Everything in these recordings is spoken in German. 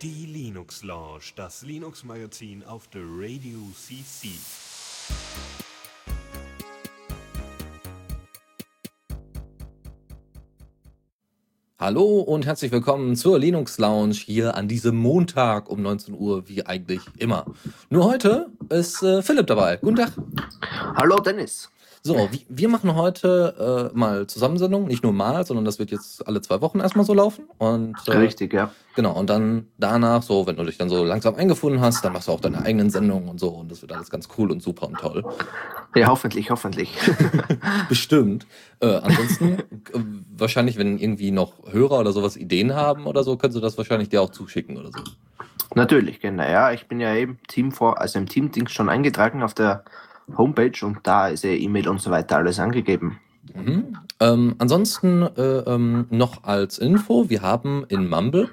Die Linux Lounge, das Linux Magazin auf der Radio CC. Hallo und herzlich willkommen zur Linux Lounge hier an diesem Montag um 19 Uhr, wie eigentlich immer. Nur heute ist äh, Philipp dabei. Guten Tag. Hallo Dennis. So, wir machen heute äh, mal Zusammensendung, nicht nur mal, sondern das wird jetzt alle zwei Wochen erstmal so laufen. Und, äh, Richtig, ja. Genau, und dann danach, so, wenn du dich dann so langsam eingefunden hast, dann machst du auch deine eigenen Sendungen und so und das wird alles ganz cool und super und toll. Ja, hoffentlich, hoffentlich. Bestimmt. Äh, ansonsten, äh, wahrscheinlich, wenn irgendwie noch Hörer oder sowas Ideen haben oder so, können sie das wahrscheinlich dir auch zuschicken oder so. Natürlich, genau. Ja, ich bin ja eben Team vor, also im Team-Dings schon eingetragen auf der Homepage und da ist ja E-Mail und so weiter alles angegeben. Mhm. Ähm, ansonsten äh, ähm, noch als Info, wir haben in Mumble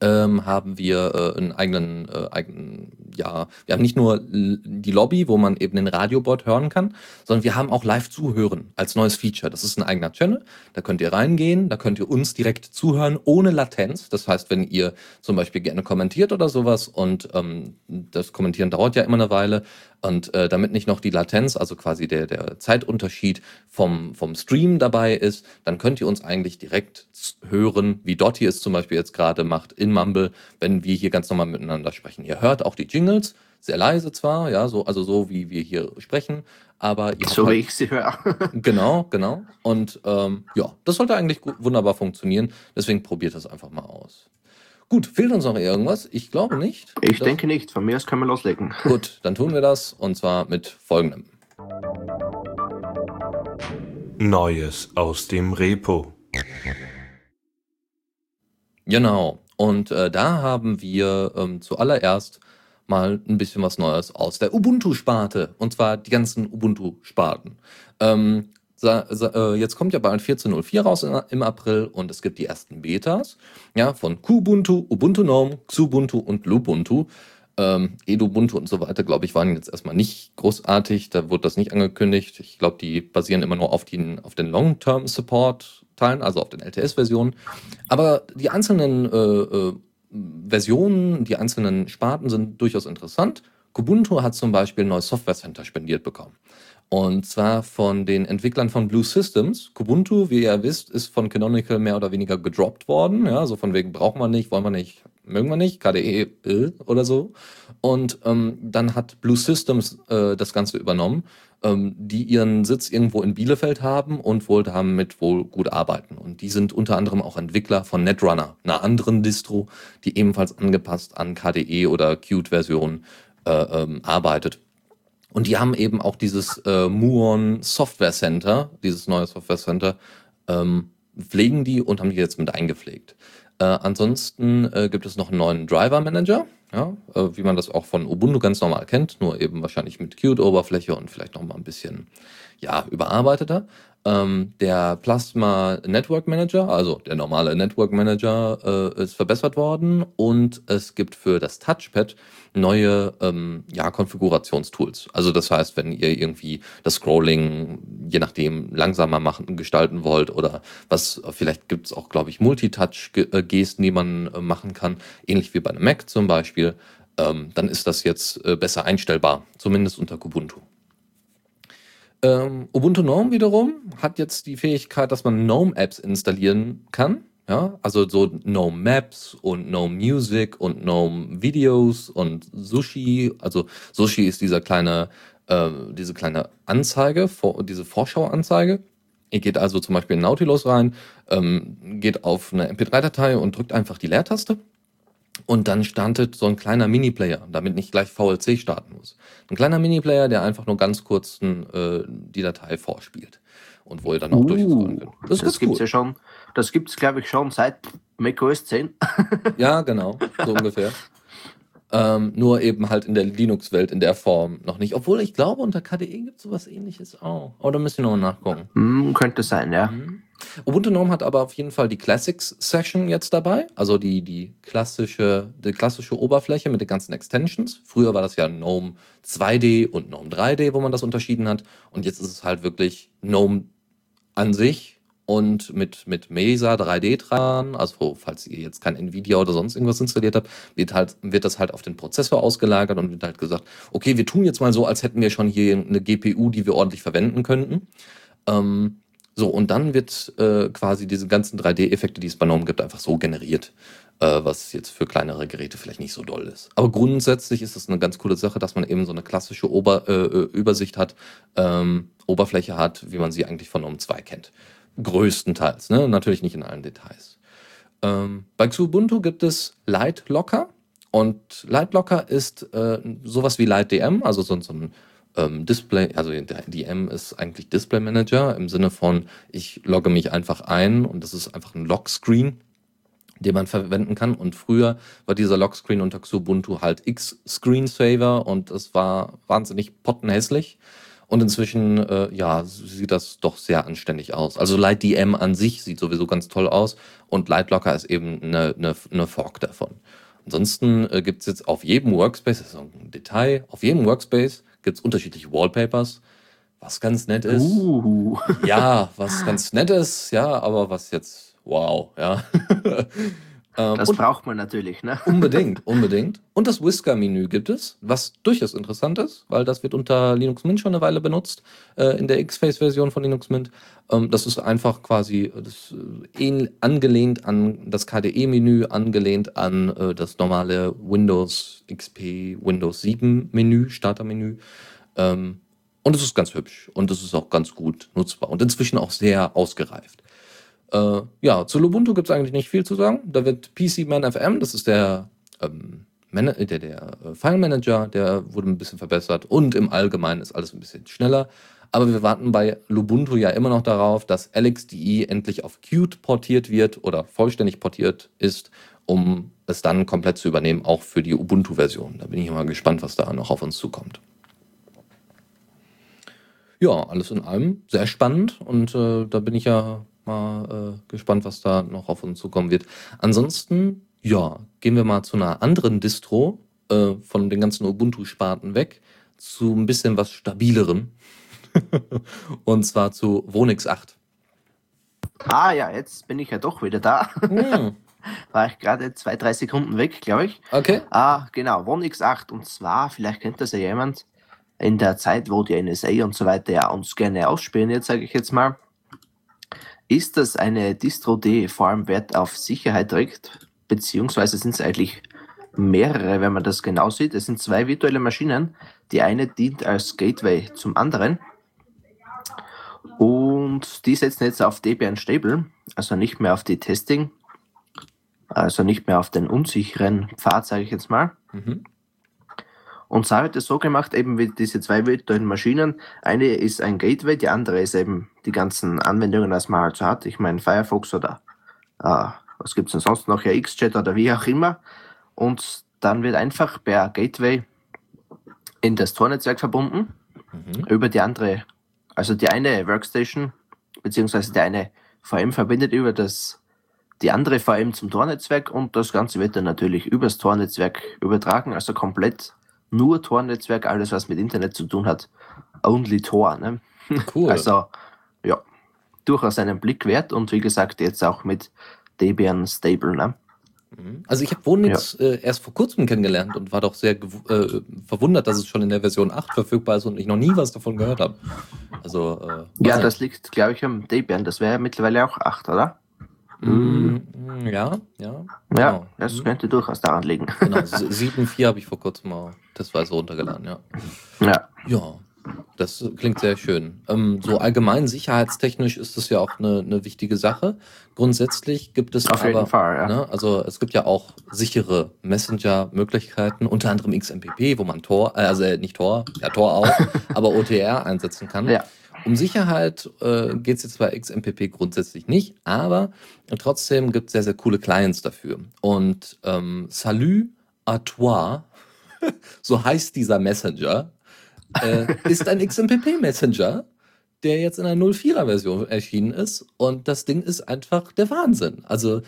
ähm, haben wir äh, einen eigenen, äh, eigenen, ja, wir haben nicht nur die Lobby, wo man eben den Radiobot hören kann, sondern wir haben auch Live-Zuhören als neues Feature. Das ist ein eigener Channel, da könnt ihr reingehen, da könnt ihr uns direkt zuhören, ohne Latenz. Das heißt, wenn ihr zum Beispiel gerne kommentiert oder sowas und ähm, das Kommentieren dauert ja immer eine Weile, und äh, damit nicht noch die Latenz, also quasi der, der Zeitunterschied vom, vom Stream dabei ist, dann könnt ihr uns eigentlich direkt hören, wie Dotti es zum Beispiel jetzt gerade macht in Mumble, wenn wir hier ganz normal miteinander sprechen. Ihr hört auch die Jingles, sehr leise zwar, ja, so, also so wie wir hier sprechen, aber ihr so halt, wie ich sie höre. genau, genau. Und ähm, ja, das sollte eigentlich wunderbar funktionieren. Deswegen probiert das einfach mal aus. Gut, fehlt uns noch irgendwas? Ich glaube nicht. Ich denke nicht. Von mir aus können wir loslegen. Gut, dann tun wir das und zwar mit folgendem. Neues aus dem Repo. Genau. Und äh, da haben wir ähm, zuallererst mal ein bisschen was Neues aus der Ubuntu-Sparte. Und zwar die ganzen Ubuntu-Sparten. Ähm, äh, jetzt kommt ja bald 14.04 raus im April und es gibt die ersten Betas ja, von Kubuntu, Ubuntu Gnome, Xubuntu und Lubuntu. Ähm, Edubuntu und so weiter, glaube ich, waren jetzt erstmal nicht großartig. Da wurde das nicht angekündigt. Ich glaube, die basieren immer nur auf, den, auf den Long-Term-Support-Teilen, also auf den LTS-Versionen. Aber die einzelnen äh, äh, Versionen, die einzelnen Sparten sind durchaus interessant. Kubuntu hat zum Beispiel ein neues Software Center spendiert bekommen. Und zwar von den Entwicklern von Blue Systems. Kubuntu, wie ihr wisst, ist von Canonical mehr oder weniger gedroppt worden. Ja, so von wegen brauchen wir nicht, wollen wir nicht, mögen wir nicht, KDE äh, oder so. Und ähm, dann hat Blue Systems äh, das Ganze übernommen, ähm, die ihren Sitz irgendwo in Bielefeld haben und wohl damit wohl gut arbeiten. Und die sind unter anderem auch Entwickler von Netrunner, einer anderen Distro, die ebenfalls angepasst an KDE oder Qt-Version äh, ähm, arbeitet. Und die haben eben auch dieses äh, Muon Software Center, dieses neue Software Center, ähm, pflegen die und haben die jetzt mit eingepflegt. Äh, ansonsten äh, gibt es noch einen neuen Driver Manager, ja, äh, wie man das auch von Ubuntu ganz normal kennt, nur eben wahrscheinlich mit Qt-Oberfläche und vielleicht noch mal ein bisschen ja, überarbeiteter. Ähm, der Plasma Network Manager, also der normale Network Manager, äh, ist verbessert worden und es gibt für das Touchpad neue ähm, ja, Konfigurationstools. Also das heißt, wenn ihr irgendwie das Scrolling je nachdem langsamer machen, gestalten wollt oder was, vielleicht gibt es auch, glaube ich, Multitouch-Gesten, die man äh, machen kann, ähnlich wie bei einem Mac zum Beispiel, ähm, dann ist das jetzt äh, besser einstellbar, zumindest unter Kubuntu. Ähm, Ubuntu Gnome wiederum hat jetzt die Fähigkeit, dass man Gnome-Apps installieren kann. Ja, also so Gnome Maps und Gnome Music und Gnome Videos und Sushi. Also Sushi ist dieser kleine, äh, diese kleine Anzeige, diese Vorschauanzeige. Ihr geht also zum Beispiel in Nautilus rein, ähm, geht auf eine MP3-Datei und drückt einfach die Leertaste. Und dann startet so ein kleiner Mini-Player, damit nicht gleich VLC starten muss. Ein kleiner Mini-Player, der einfach nur ganz kurz äh, die Datei vorspielt und wo ihr dann auch uh, durchscrollen könnt. Das, das gibt es ja schon, das gibt es glaube ich schon seit macOS 10. ja, genau, so ungefähr. Ähm, nur eben halt in der Linux-Welt in der Form noch nicht. Obwohl ich glaube, unter KDE gibt es sowas ähnliches auch. Aber da müssen wir nochmal nachgucken. Mm, könnte sein, ja. Mhm. Ubuntu Gnome hat aber auf jeden Fall die Classics Session jetzt dabei. Also die, die, klassische, die klassische Oberfläche mit den ganzen Extensions. Früher war das ja Gnome 2D und Gnome 3D, wo man das unterschieden hat. Und jetzt ist es halt wirklich Gnome an sich und mit, mit Mesa 3D-Treiber, also falls ihr jetzt kein Nvidia oder sonst irgendwas installiert habt, wird, halt, wird das halt auf den Prozessor ausgelagert und wird halt gesagt, okay, wir tun jetzt mal so, als hätten wir schon hier eine GPU, die wir ordentlich verwenden könnten. Ähm, so, und dann wird äh, quasi diese ganzen 3D-Effekte, die es bei Gnome gibt, einfach so generiert, äh, was jetzt für kleinere Geräte vielleicht nicht so doll ist. Aber grundsätzlich ist es eine ganz coole Sache, dass man eben so eine klassische Ober, äh, äh Übersicht hat, ähm, Oberfläche hat, wie man sie eigentlich von Gnome 2 kennt. Größtenteils, ne? natürlich nicht in allen Details. Ähm, bei Xubuntu gibt es Lightlocker und Lightlocker ist äh, sowas wie LightDM, also so, so ein ähm, Display, also der DM ist eigentlich Display Manager im Sinne von, ich logge mich einfach ein und das ist einfach ein Lockscreen, den man verwenden kann. Und früher war dieser Lockscreen unter Xubuntu halt X-Screensaver und es war wahnsinnig pottenhässlich. Und inzwischen, äh, ja, sieht das doch sehr anständig aus. Also LightDM an sich sieht sowieso ganz toll aus und Lightlocker ist eben eine, eine, eine Fork davon. Ansonsten äh, gibt es jetzt auf jedem Workspace, das ist ein Detail, auf jedem Workspace gibt es unterschiedliche Wallpapers, was ganz nett ist. Uh. Ja, was ganz nett ist, ja, aber was jetzt, wow, ja. Ähm, das braucht man natürlich, ne? Unbedingt, unbedingt. Und das Whisker-Menü gibt es, was durchaus interessant ist, weil das wird unter Linux Mint schon eine Weile benutzt, äh, in der X-Face-Version von Linux Mint. Ähm, das ist einfach quasi das, äh, angelehnt an das KDE-Menü, angelehnt an äh, das normale Windows XP, Windows 7-Menü, Starter-Menü. Ähm, und es ist ganz hübsch und es ist auch ganz gut nutzbar und inzwischen auch sehr ausgereift. Äh, ja, zu Lubuntu gibt es eigentlich nicht viel zu sagen. Da wird PCMan FM, das ist der, ähm, Man der, der äh, File Manager, der wurde ein bisschen verbessert und im Allgemeinen ist alles ein bisschen schneller. Aber wir warten bei Lubuntu ja immer noch darauf, dass LXDE endlich auf Qt portiert wird oder vollständig portiert ist, um es dann komplett zu übernehmen, auch für die Ubuntu-Version. Da bin ich mal gespannt, was da noch auf uns zukommt. Ja, alles in allem sehr spannend und äh, da bin ich ja mal äh, gespannt, was da noch auf uns zukommen wird. Ansonsten, ja, gehen wir mal zu einer anderen Distro äh, von den ganzen Ubuntu-Sparten weg zu ein bisschen was stabilerem. Und zwar zu Wonix 8. Ah ja, jetzt bin ich ja doch wieder da. Hm. War ich gerade zwei, drei Sekunden weg, glaube ich. Okay. Ah, genau, Wonix 8. Und zwar, vielleicht kennt das ja jemand, in der Zeit, wo die NSA und so weiter ja uns gerne ausspielen, jetzt sage ich jetzt mal, ist das eine Distro, die vor allem Wert auf Sicherheit trägt, beziehungsweise sind es eigentlich mehrere, wenn man das genau sieht. Es sind zwei virtuelle Maschinen. Die eine dient als Gateway zum anderen. Und die setzen jetzt auf Debian Stable, also nicht mehr auf die Testing, also nicht mehr auf den unsicheren Pfad, sage ich jetzt mal. Mhm. Und Sarah hat es so gemacht, eben wie diese zwei virtuellen Maschinen. Eine ist ein Gateway, die andere ist eben die ganzen Anwendungen, die man halt so hat. Ich meine Firefox oder äh, was gibt es denn sonst noch? Ja, XChat oder wie auch immer. Und dann wird einfach per Gateway in das Tor-Netzwerk verbunden mhm. über die andere, also die eine Workstation beziehungsweise die eine VM verbindet über das die andere VM zum Tor-Netzwerk und das Ganze wird dann natürlich übers Tor-Netzwerk übertragen, also komplett nur Tor-Netzwerk, alles was mit Internet zu tun hat, only Tor. Ne? Cool. Also ja, durchaus einen Blick wert und wie gesagt jetzt auch mit Debian Stable. Ne? Mhm. Also ich habe Wonix ja. äh, erst vor kurzem kennengelernt und war doch sehr äh, verwundert, dass es schon in der Version 8 verfügbar ist und ich noch nie was davon gehört habe. Also äh, ja, das liegt, glaube ich, am Debian. Das wäre ja mittlerweile auch 8, oder? Mm, ja, ja. Ja, genau. das mhm. könnte durchaus daran liegen. Genau, 7.4 habe ich vor kurzem mal testweise runtergeladen, ja. Ja. Ja, das klingt sehr schön. Ähm, so allgemein sicherheitstechnisch ist das ja auch eine, eine wichtige Sache. Grundsätzlich gibt es Auf aber, jeden Fall, ja. ne, also es gibt ja auch sichere Messenger-Möglichkeiten, unter anderem XMPP, wo man Tor, äh, also nicht Tor, ja Tor auch, aber OTR einsetzen kann. Ja. Um Sicherheit äh, geht es jetzt bei XMPP grundsätzlich nicht, aber trotzdem gibt es sehr, sehr coole Clients dafür. Und ähm, Salut à toi, so heißt dieser Messenger, äh, ist ein XMPP-Messenger, der jetzt in einer 04er-Version erschienen ist. Und das Ding ist einfach der Wahnsinn. Also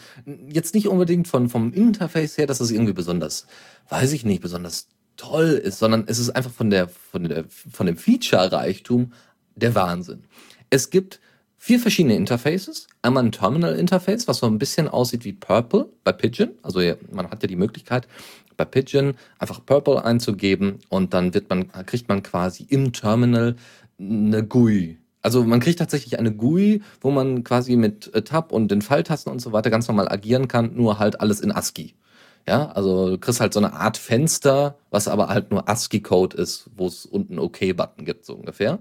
jetzt nicht unbedingt von, vom Interface her, dass es irgendwie besonders, weiß ich nicht, besonders toll ist, sondern es ist einfach von der, von der, von dem Feature-Reichtum der Wahnsinn. Es gibt vier verschiedene Interfaces. Einmal ein Terminal-Interface, was so ein bisschen aussieht wie Purple bei Pigeon. Also man hat ja die Möglichkeit, bei Pigeon einfach Purple einzugeben und dann wird man, kriegt man quasi im Terminal eine GUI. Also man kriegt tatsächlich eine GUI, wo man quasi mit äh, Tab und den Pfeiltasten und so weiter ganz normal agieren kann, nur halt alles in ASCII. Ja, also du kriegst halt so eine Art Fenster, was aber halt nur ASCII-Code ist, wo es unten OK-Button gibt, so ungefähr.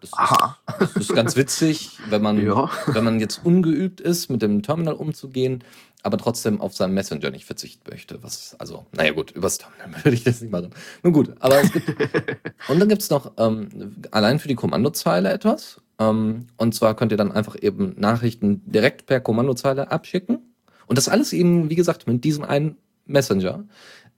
Das Aha. ist, das ist ganz witzig, wenn man, Ja. wenn man jetzt ungeübt ist, mit dem Terminal umzugehen, aber trotzdem auf seinen Messenger nicht verzichten möchte. Was, also, naja gut, übers Terminal würde ich das nicht machen. Nun gut, aber es gibt. und dann gibt es noch ähm, allein für die Kommandozeile etwas. Ähm, und zwar könnt ihr dann einfach eben Nachrichten direkt per Kommandozeile abschicken. Und das alles eben, wie gesagt, mit diesem einen Messenger.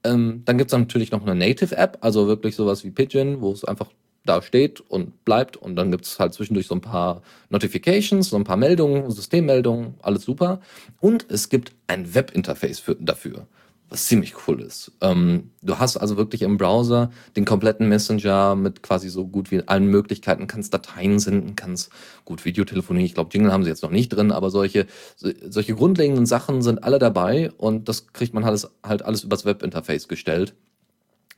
Ähm, dann gibt es natürlich noch eine Native-App, also wirklich sowas wie Pigeon, wo es einfach da steht und bleibt. Und dann gibt es halt zwischendurch so ein paar Notifications, so ein paar Meldungen, Systemmeldungen, alles super. Und es gibt ein Webinterface für, dafür, was ziemlich cool ist. Ähm, du hast also wirklich im Browser den kompletten Messenger mit quasi so gut wie allen Möglichkeiten, kannst Dateien senden, kannst gut Videotelefonie, ich glaube Jingle haben sie jetzt noch nicht drin, aber solche, so- solche grundlegenden Sachen sind alle dabei und das kriegt man alles, halt alles übers Webinterface gestellt.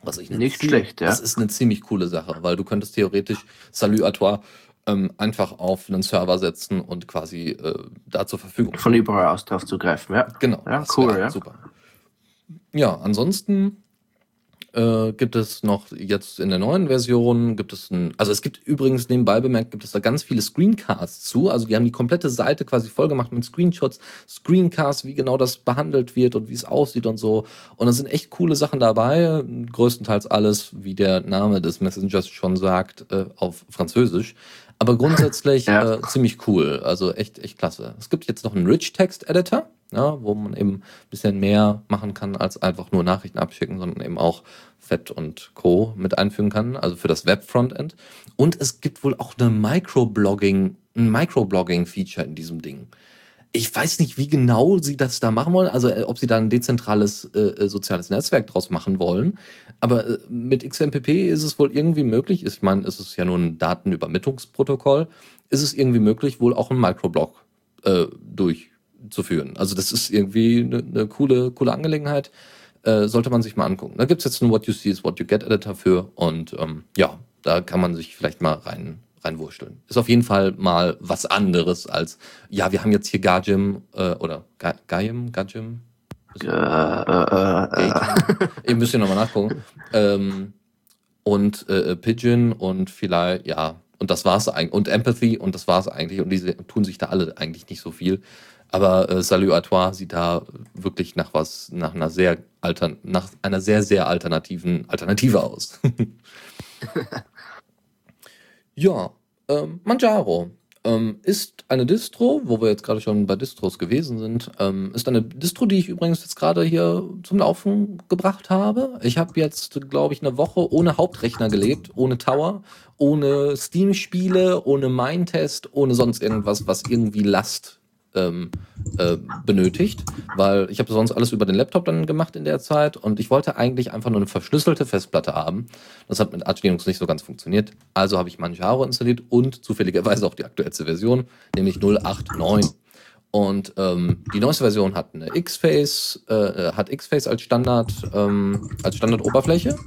Was ich Nicht schlecht, ja. Das ist eine ziemlich coole Sache, weil du könntest theoretisch Salut à toi ähm, einfach auf einen Server setzen und quasi äh, da zur Verfügung Von überall aus drauf zugreifen, ja. Genau. Ja, cool, ja. Super. Ja, ansonsten äh, gibt es noch jetzt in der neuen Version gibt es ein, also es gibt übrigens nebenbei bemerkt, gibt es da ganz viele Screencasts zu. Also die haben die komplette Seite quasi voll gemacht mit Screenshots, Screencasts, wie genau das behandelt wird und wie es aussieht und so. Und da sind echt coole Sachen dabei. Größtenteils alles, wie der Name des Messengers schon sagt, äh, auf Französisch. Aber grundsätzlich Ja. äh, ziemlich cool. Also echt, echt klasse. Es gibt jetzt noch einen Rich Text Editor, ja, wo man eben ein bisschen mehr machen kann, als einfach nur Nachrichten abschicken, sondern eben auch Fett und Co. mit einfügen kann, also für das Web-Frontend. Und es gibt wohl auch eine Microblogging, ein Microblogging-Feature in diesem Ding. Ich weiß nicht, wie genau sie das da machen wollen, also äh, ob sie da ein dezentrales äh, äh, soziales Netzwerk draus machen wollen. Aber äh, mit XMPP ist es wohl irgendwie möglich, ich meine, es ist ja nur ein Datenübermittlungsprotokoll, ist es irgendwie möglich, wohl auch einen Microblog äh, durchzuführen. Also das ist irgendwie eine, eine coole, coole Angelegenheit. Äh, sollte man sich mal angucken. Da gibt's jetzt einen What You See is What You Get Editor für und ähm, ja, da kann man sich vielleicht mal rein reinwurschteln. Ist auf jeden Fall mal was anderes als, ja, wir haben jetzt hier Gajim äh, oder Ga- Gajim, Gajim, Äh, äh, äh. Ihr müsst ja nochmal nachgucken. Ähm, und äh, Pigeon und vielleicht, ja, und das war's eigentlich, und Empathy und das war's eigentlich. Und diese tun sich da alle eigentlich nicht so viel. Aber äh, Salut à toi sieht da wirklich nach was, nach einer sehr altern, nach einer sehr, sehr alternativen Alternative aus. ja, ähm, Manjaro ähm, ist eine Distro, wo wir jetzt gerade schon bei Distros gewesen sind, ähm, ist eine Distro, die ich übrigens jetzt gerade hier zum Laufen gebracht habe. Ich habe jetzt, glaube ich, eine Woche ohne Hauptrechner gelebt, ohne Tower, ohne Steam-Spiele, ohne Mindtest, ohne sonst irgendwas, was irgendwie Last ähm, äh, benötigt, weil ich habe sonst alles über den Laptop dann gemacht in der Zeit und ich wollte eigentlich einfach nur eine verschlüsselte Festplatte haben. Das hat mit Arch Linux nicht so ganz funktioniert. Also habe ich Manjaro installiert und zufälligerweise auch die aktuellste Version, nämlich 089. Und ähm, die neueste Version hat eine X-Face, äh, hat X-Face als Standard, ähm, als Standardoberfläche.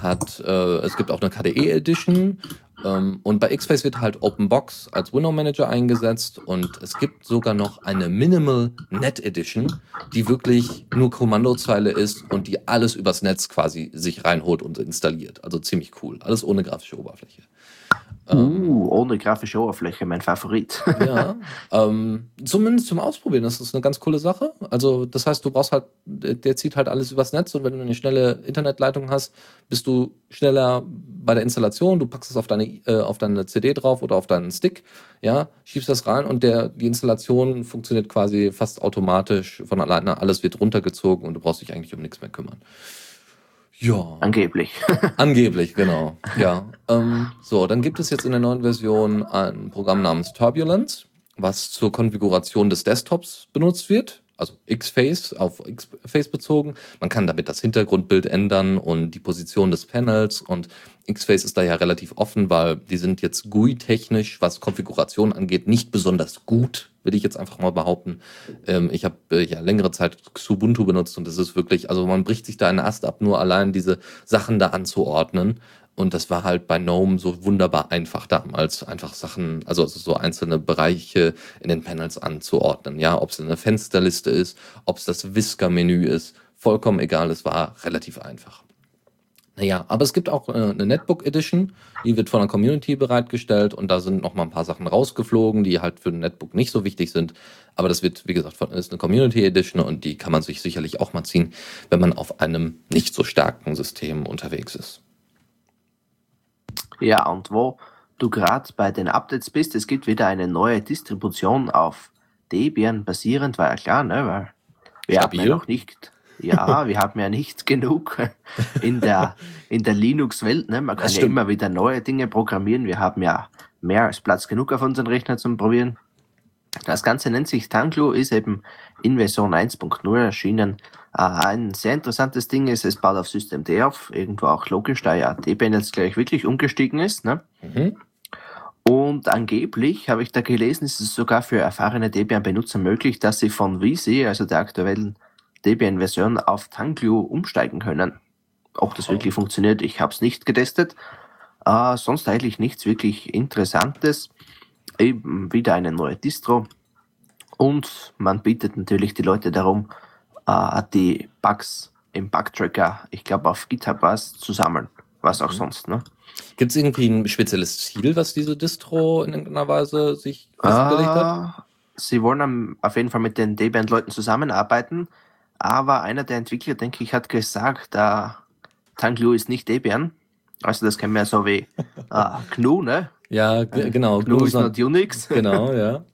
Hat, äh, es gibt auch eine KDE Edition. Ähm, und bei X-Face wird halt OpenBox als Window Manager eingesetzt. Und es gibt sogar noch eine Minimal Net Edition, die wirklich nur Kommandozeile ist und die alles übers Netz quasi sich reinholt und installiert. Also ziemlich cool. Alles ohne grafische Oberfläche. Uh, ohne grafische Oberfläche, mein Favorit. Ja, ähm, zumindest zum Ausprobieren, das ist eine ganz coole Sache. Also, das heißt, du brauchst halt, der der zieht halt alles übers Netz und wenn du eine schnelle Internetleitung hast, bist du schneller bei der Installation. Du packst es auf deine, äh, auf deine CD drauf oder auf deinen Stick, ja, schiebst das rein und der, die Installation funktioniert quasi fast automatisch von alleine. Alles wird runtergezogen und du brauchst dich eigentlich um nichts mehr kümmern. Ja. Angeblich. Angeblich, genau. Ja. Ähm, so, dann gibt es jetzt in der neuen Version ein Programm namens Turbulence, was zur Konfiguration des Desktops benutzt wird. also X-Face auf X-Face bezogen. Man kann damit das Hintergrundbild ändern und die Position des Panels und X-Face ist da ja relativ offen, weil die sind jetzt GUI-technisch, was Konfiguration angeht, nicht besonders gut, will ich jetzt einfach mal behaupten. Ähm, ich habe äh, ja längere Zeit Xubuntu benutzt und das ist wirklich, also man bricht sich da einen Ast ab, nur allein diese Sachen da anzuordnen. Und das war halt bei GNOME so wunderbar einfach damals, einfach Sachen, also so einzelne Bereiche in den Panels anzuordnen. Ja, ob es eine Fensterliste ist, ob es das Whisker-Menü ist, vollkommen egal, es war relativ einfach. Naja, aber es gibt auch äh, eine Netbook Edition, die wird von der Community bereitgestellt und da sind noch mal ein paar Sachen rausgeflogen, die halt für ein Netbook nicht so wichtig sind. Aber das wird, wie gesagt, von, ist eine Community Edition und die kann man sich sicherlich auch mal ziehen, wenn man auf einem nicht so starken System unterwegs ist. Ja, und wo du gerade bei den Updates bist, es gibt wieder eine neue Distribution auf Debian basierend, war ja klar, ne? Weil wir Stabil. haben ja noch nicht, ja, wir haben ja nicht genug in der, in der Linux-Welt, ne? Man kann ja immer wieder neue Dinge programmieren. Wir haben ja mehr als Platz genug auf unseren Rechner zum Probieren. Das Ganze nennt sich Tanglo, ist eben in Version 1.0 erschienen. Äh, ein sehr interessantes Ding ist, es baut auf Systemd auf, irgendwo auch logisch, da ja jetzt gleich wirklich umgestiegen ist. Ne? Mhm. Und angeblich, habe ich da gelesen, ist es sogar für erfahrene Debian-Benutzer möglich, dass sie von VC, also der aktuellen Debian-Version, auf Tanglu umsteigen können. Ob das oh. wirklich funktioniert, ich habe es nicht getestet. Äh, sonst eigentlich nichts wirklich Interessantes. Eben wieder eine neue Distro. Und man bittet natürlich die Leute darum, äh, die Bugs im Bugtracker, ich glaube auf GitHub was, zu sammeln. Was auch mhm. sonst, ne? Gibt es irgendwie ein spezielles Ziel, was diese Distro in irgendeiner Weise sich festgelegt hat? Ah, sie wollen auf jeden Fall mit den D-Band-Leuten zusammenarbeiten, aber einer der Entwickler, denke ich, hat gesagt, äh, Tanglu ist nicht Debian. Also das kennen wir so wie äh, GNU, ne? Ja, genau. GNU, GNU ist not Unix. Genau, ja.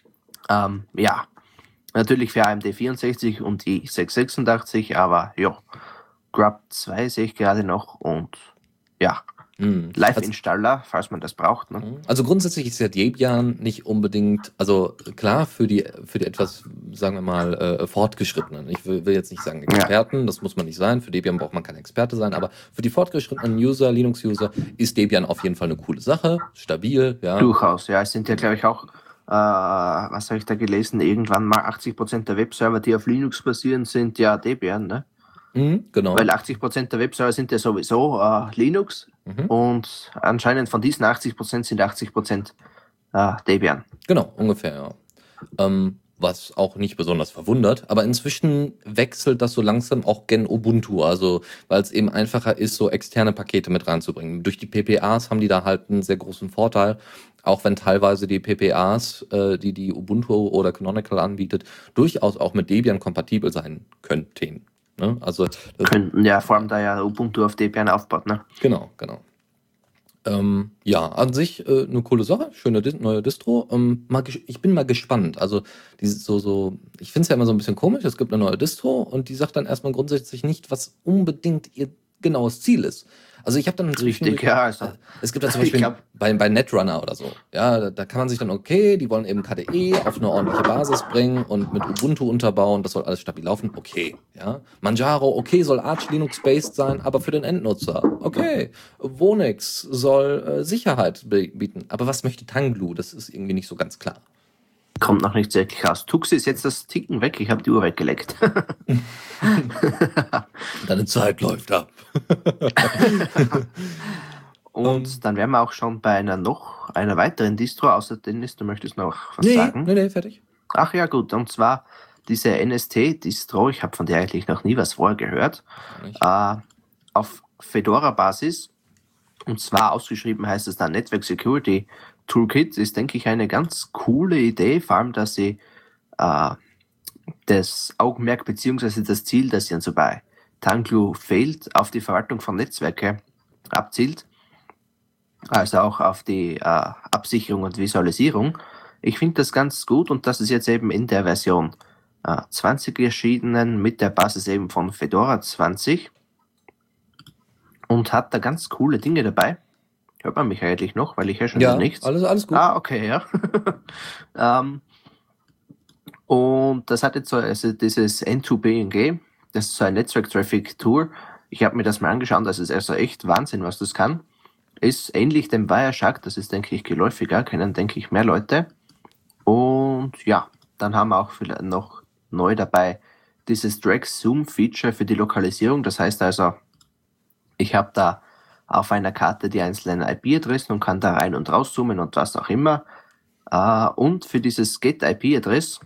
ähm, ja, Natürlich für AMD 64 und die 686, aber ja, Grub 2 sehe ich gerade noch und ja, mhm. Live-Installer, falls man das braucht. Ne? Mhm. Also grundsätzlich ist ja Debian nicht unbedingt, also klar für die, für die etwas, sagen wir mal, äh, fortgeschrittenen. Ich will, will, jetzt nicht sagen Experten, ja. das muss man nicht sein. Für Debian braucht man kein Experte sein, aber für die fortgeschrittenen User, Linux-User, ist Debian auf jeden Fall eine coole Sache, stabil. Ja. Durchaus, ja. Es sind ja, glaube ich, auch äh, was habe ich da gelesen, irgendwann mal 80% der Webserver, die auf Linux basieren, sind ja Debian, ne? Mhm, genau. Weil 80% der Webserver sind ja sowieso äh, Linux mhm. und anscheinend von diesen 80% sind 80% äh, Debian. Genau, ungefähr, ja. Ähm, was auch nicht besonders verwundert. Aber inzwischen wechselt das so langsam auch gen Ubuntu, also weil es eben einfacher ist, so externe Pakete mit reinzubringen. Durch die PPAs haben die da halt einen sehr großen Vorteil, auch wenn teilweise die PPAs, äh, die die Ubuntu oder Canonical anbietet, durchaus auch mit Debian kompatibel sein könnten. Ne? Also könnten ja, vor allem da ja Ubuntu auf Debian aufbaut, ne? Genau, genau. Ähm, ja, an sich äh, eine coole Sache, schöne Dis neue Distro. Ähm, ich bin mal gespannt. Also, so, so, ich finde es ja immer so ein bisschen komisch, es gibt eine neue Distro und die sagt dann erstmal grundsätzlich nicht, was unbedingt ihr genaues Ziel ist. Also ich habe dann Richtig, ja, äh, es gibt da zum Beispiel bei, bei Netrunner oder so, ja, da, da, kann man sich dann, okay, die wollen eben KDE auf eine ordentliche Basis bringen und mit Ubuntu unterbauen, das soll alles stabil laufen, okay, ja. Manjaro, okay, soll Arch Linux-based sein, aber für den Endnutzer, okay. Wonex soll äh, Sicherheit bieten, aber was möchte Tanglu? Das ist irgendwie nicht so ganz klar. Kommt noch nicht wirklich raus. Tuxi ist jetzt das Ticken weg, ich habe die Uhr weggeleckt. Deine Zeit läuft ab. Und um, ähm. dann wären wir auch schon bei einer noch einer weiteren Distro, außer Dennis, du möchtest noch was nee, sagen? Nee, nee, fertig. Ach ja, gut, und zwar diese NST-Distro, ich habe von der eigentlich noch nie was vorher gehört, äh, auf Fedora-Basis. Und zwar ausgeschrieben heißt es dann Network Security Toolkit, ist, denke ich, eine ganz coole Idee, vor allem, dass sie äh, das Augenmerk bzw. das Ziel, das ja so bei Tanglu fehlt, auf die Verwaltung von Netzwerke abzielt, also auch auf die äh, Absicherung und Visualisierung. Ich finde das ganz gut und das ist jetzt eben in der Version äh, 20 erschienen mit der Basis eben von Fedora 20 und hat da ganz coole Dinge dabei. Hört man mich eigentlich noch, weil ich höre schon ja, nichts. Alles, alles gut. Ah, okay, ja. ähm, Und das hat jetzt so, also dieses N2BNG, das ist so ein Network Traffic Tool. Ich habe mir das mal angeschaut, das ist also echt Wahnsinn, was das kann. Ist ähnlich dem Wireshark, das ist, denke ich, geläufiger, kennen, denke ich, mehr Leute. Und ja, dann haben wir auch vielleicht noch neu dabei dieses Drag Zoom Feature für die Lokalisierung. Das heißt also, ich habe da auf einer Karte die einzelnen IP-Adressen und kann da rein und rauszoomen und was auch immer. Uh, und für dieses Get IP-Adress,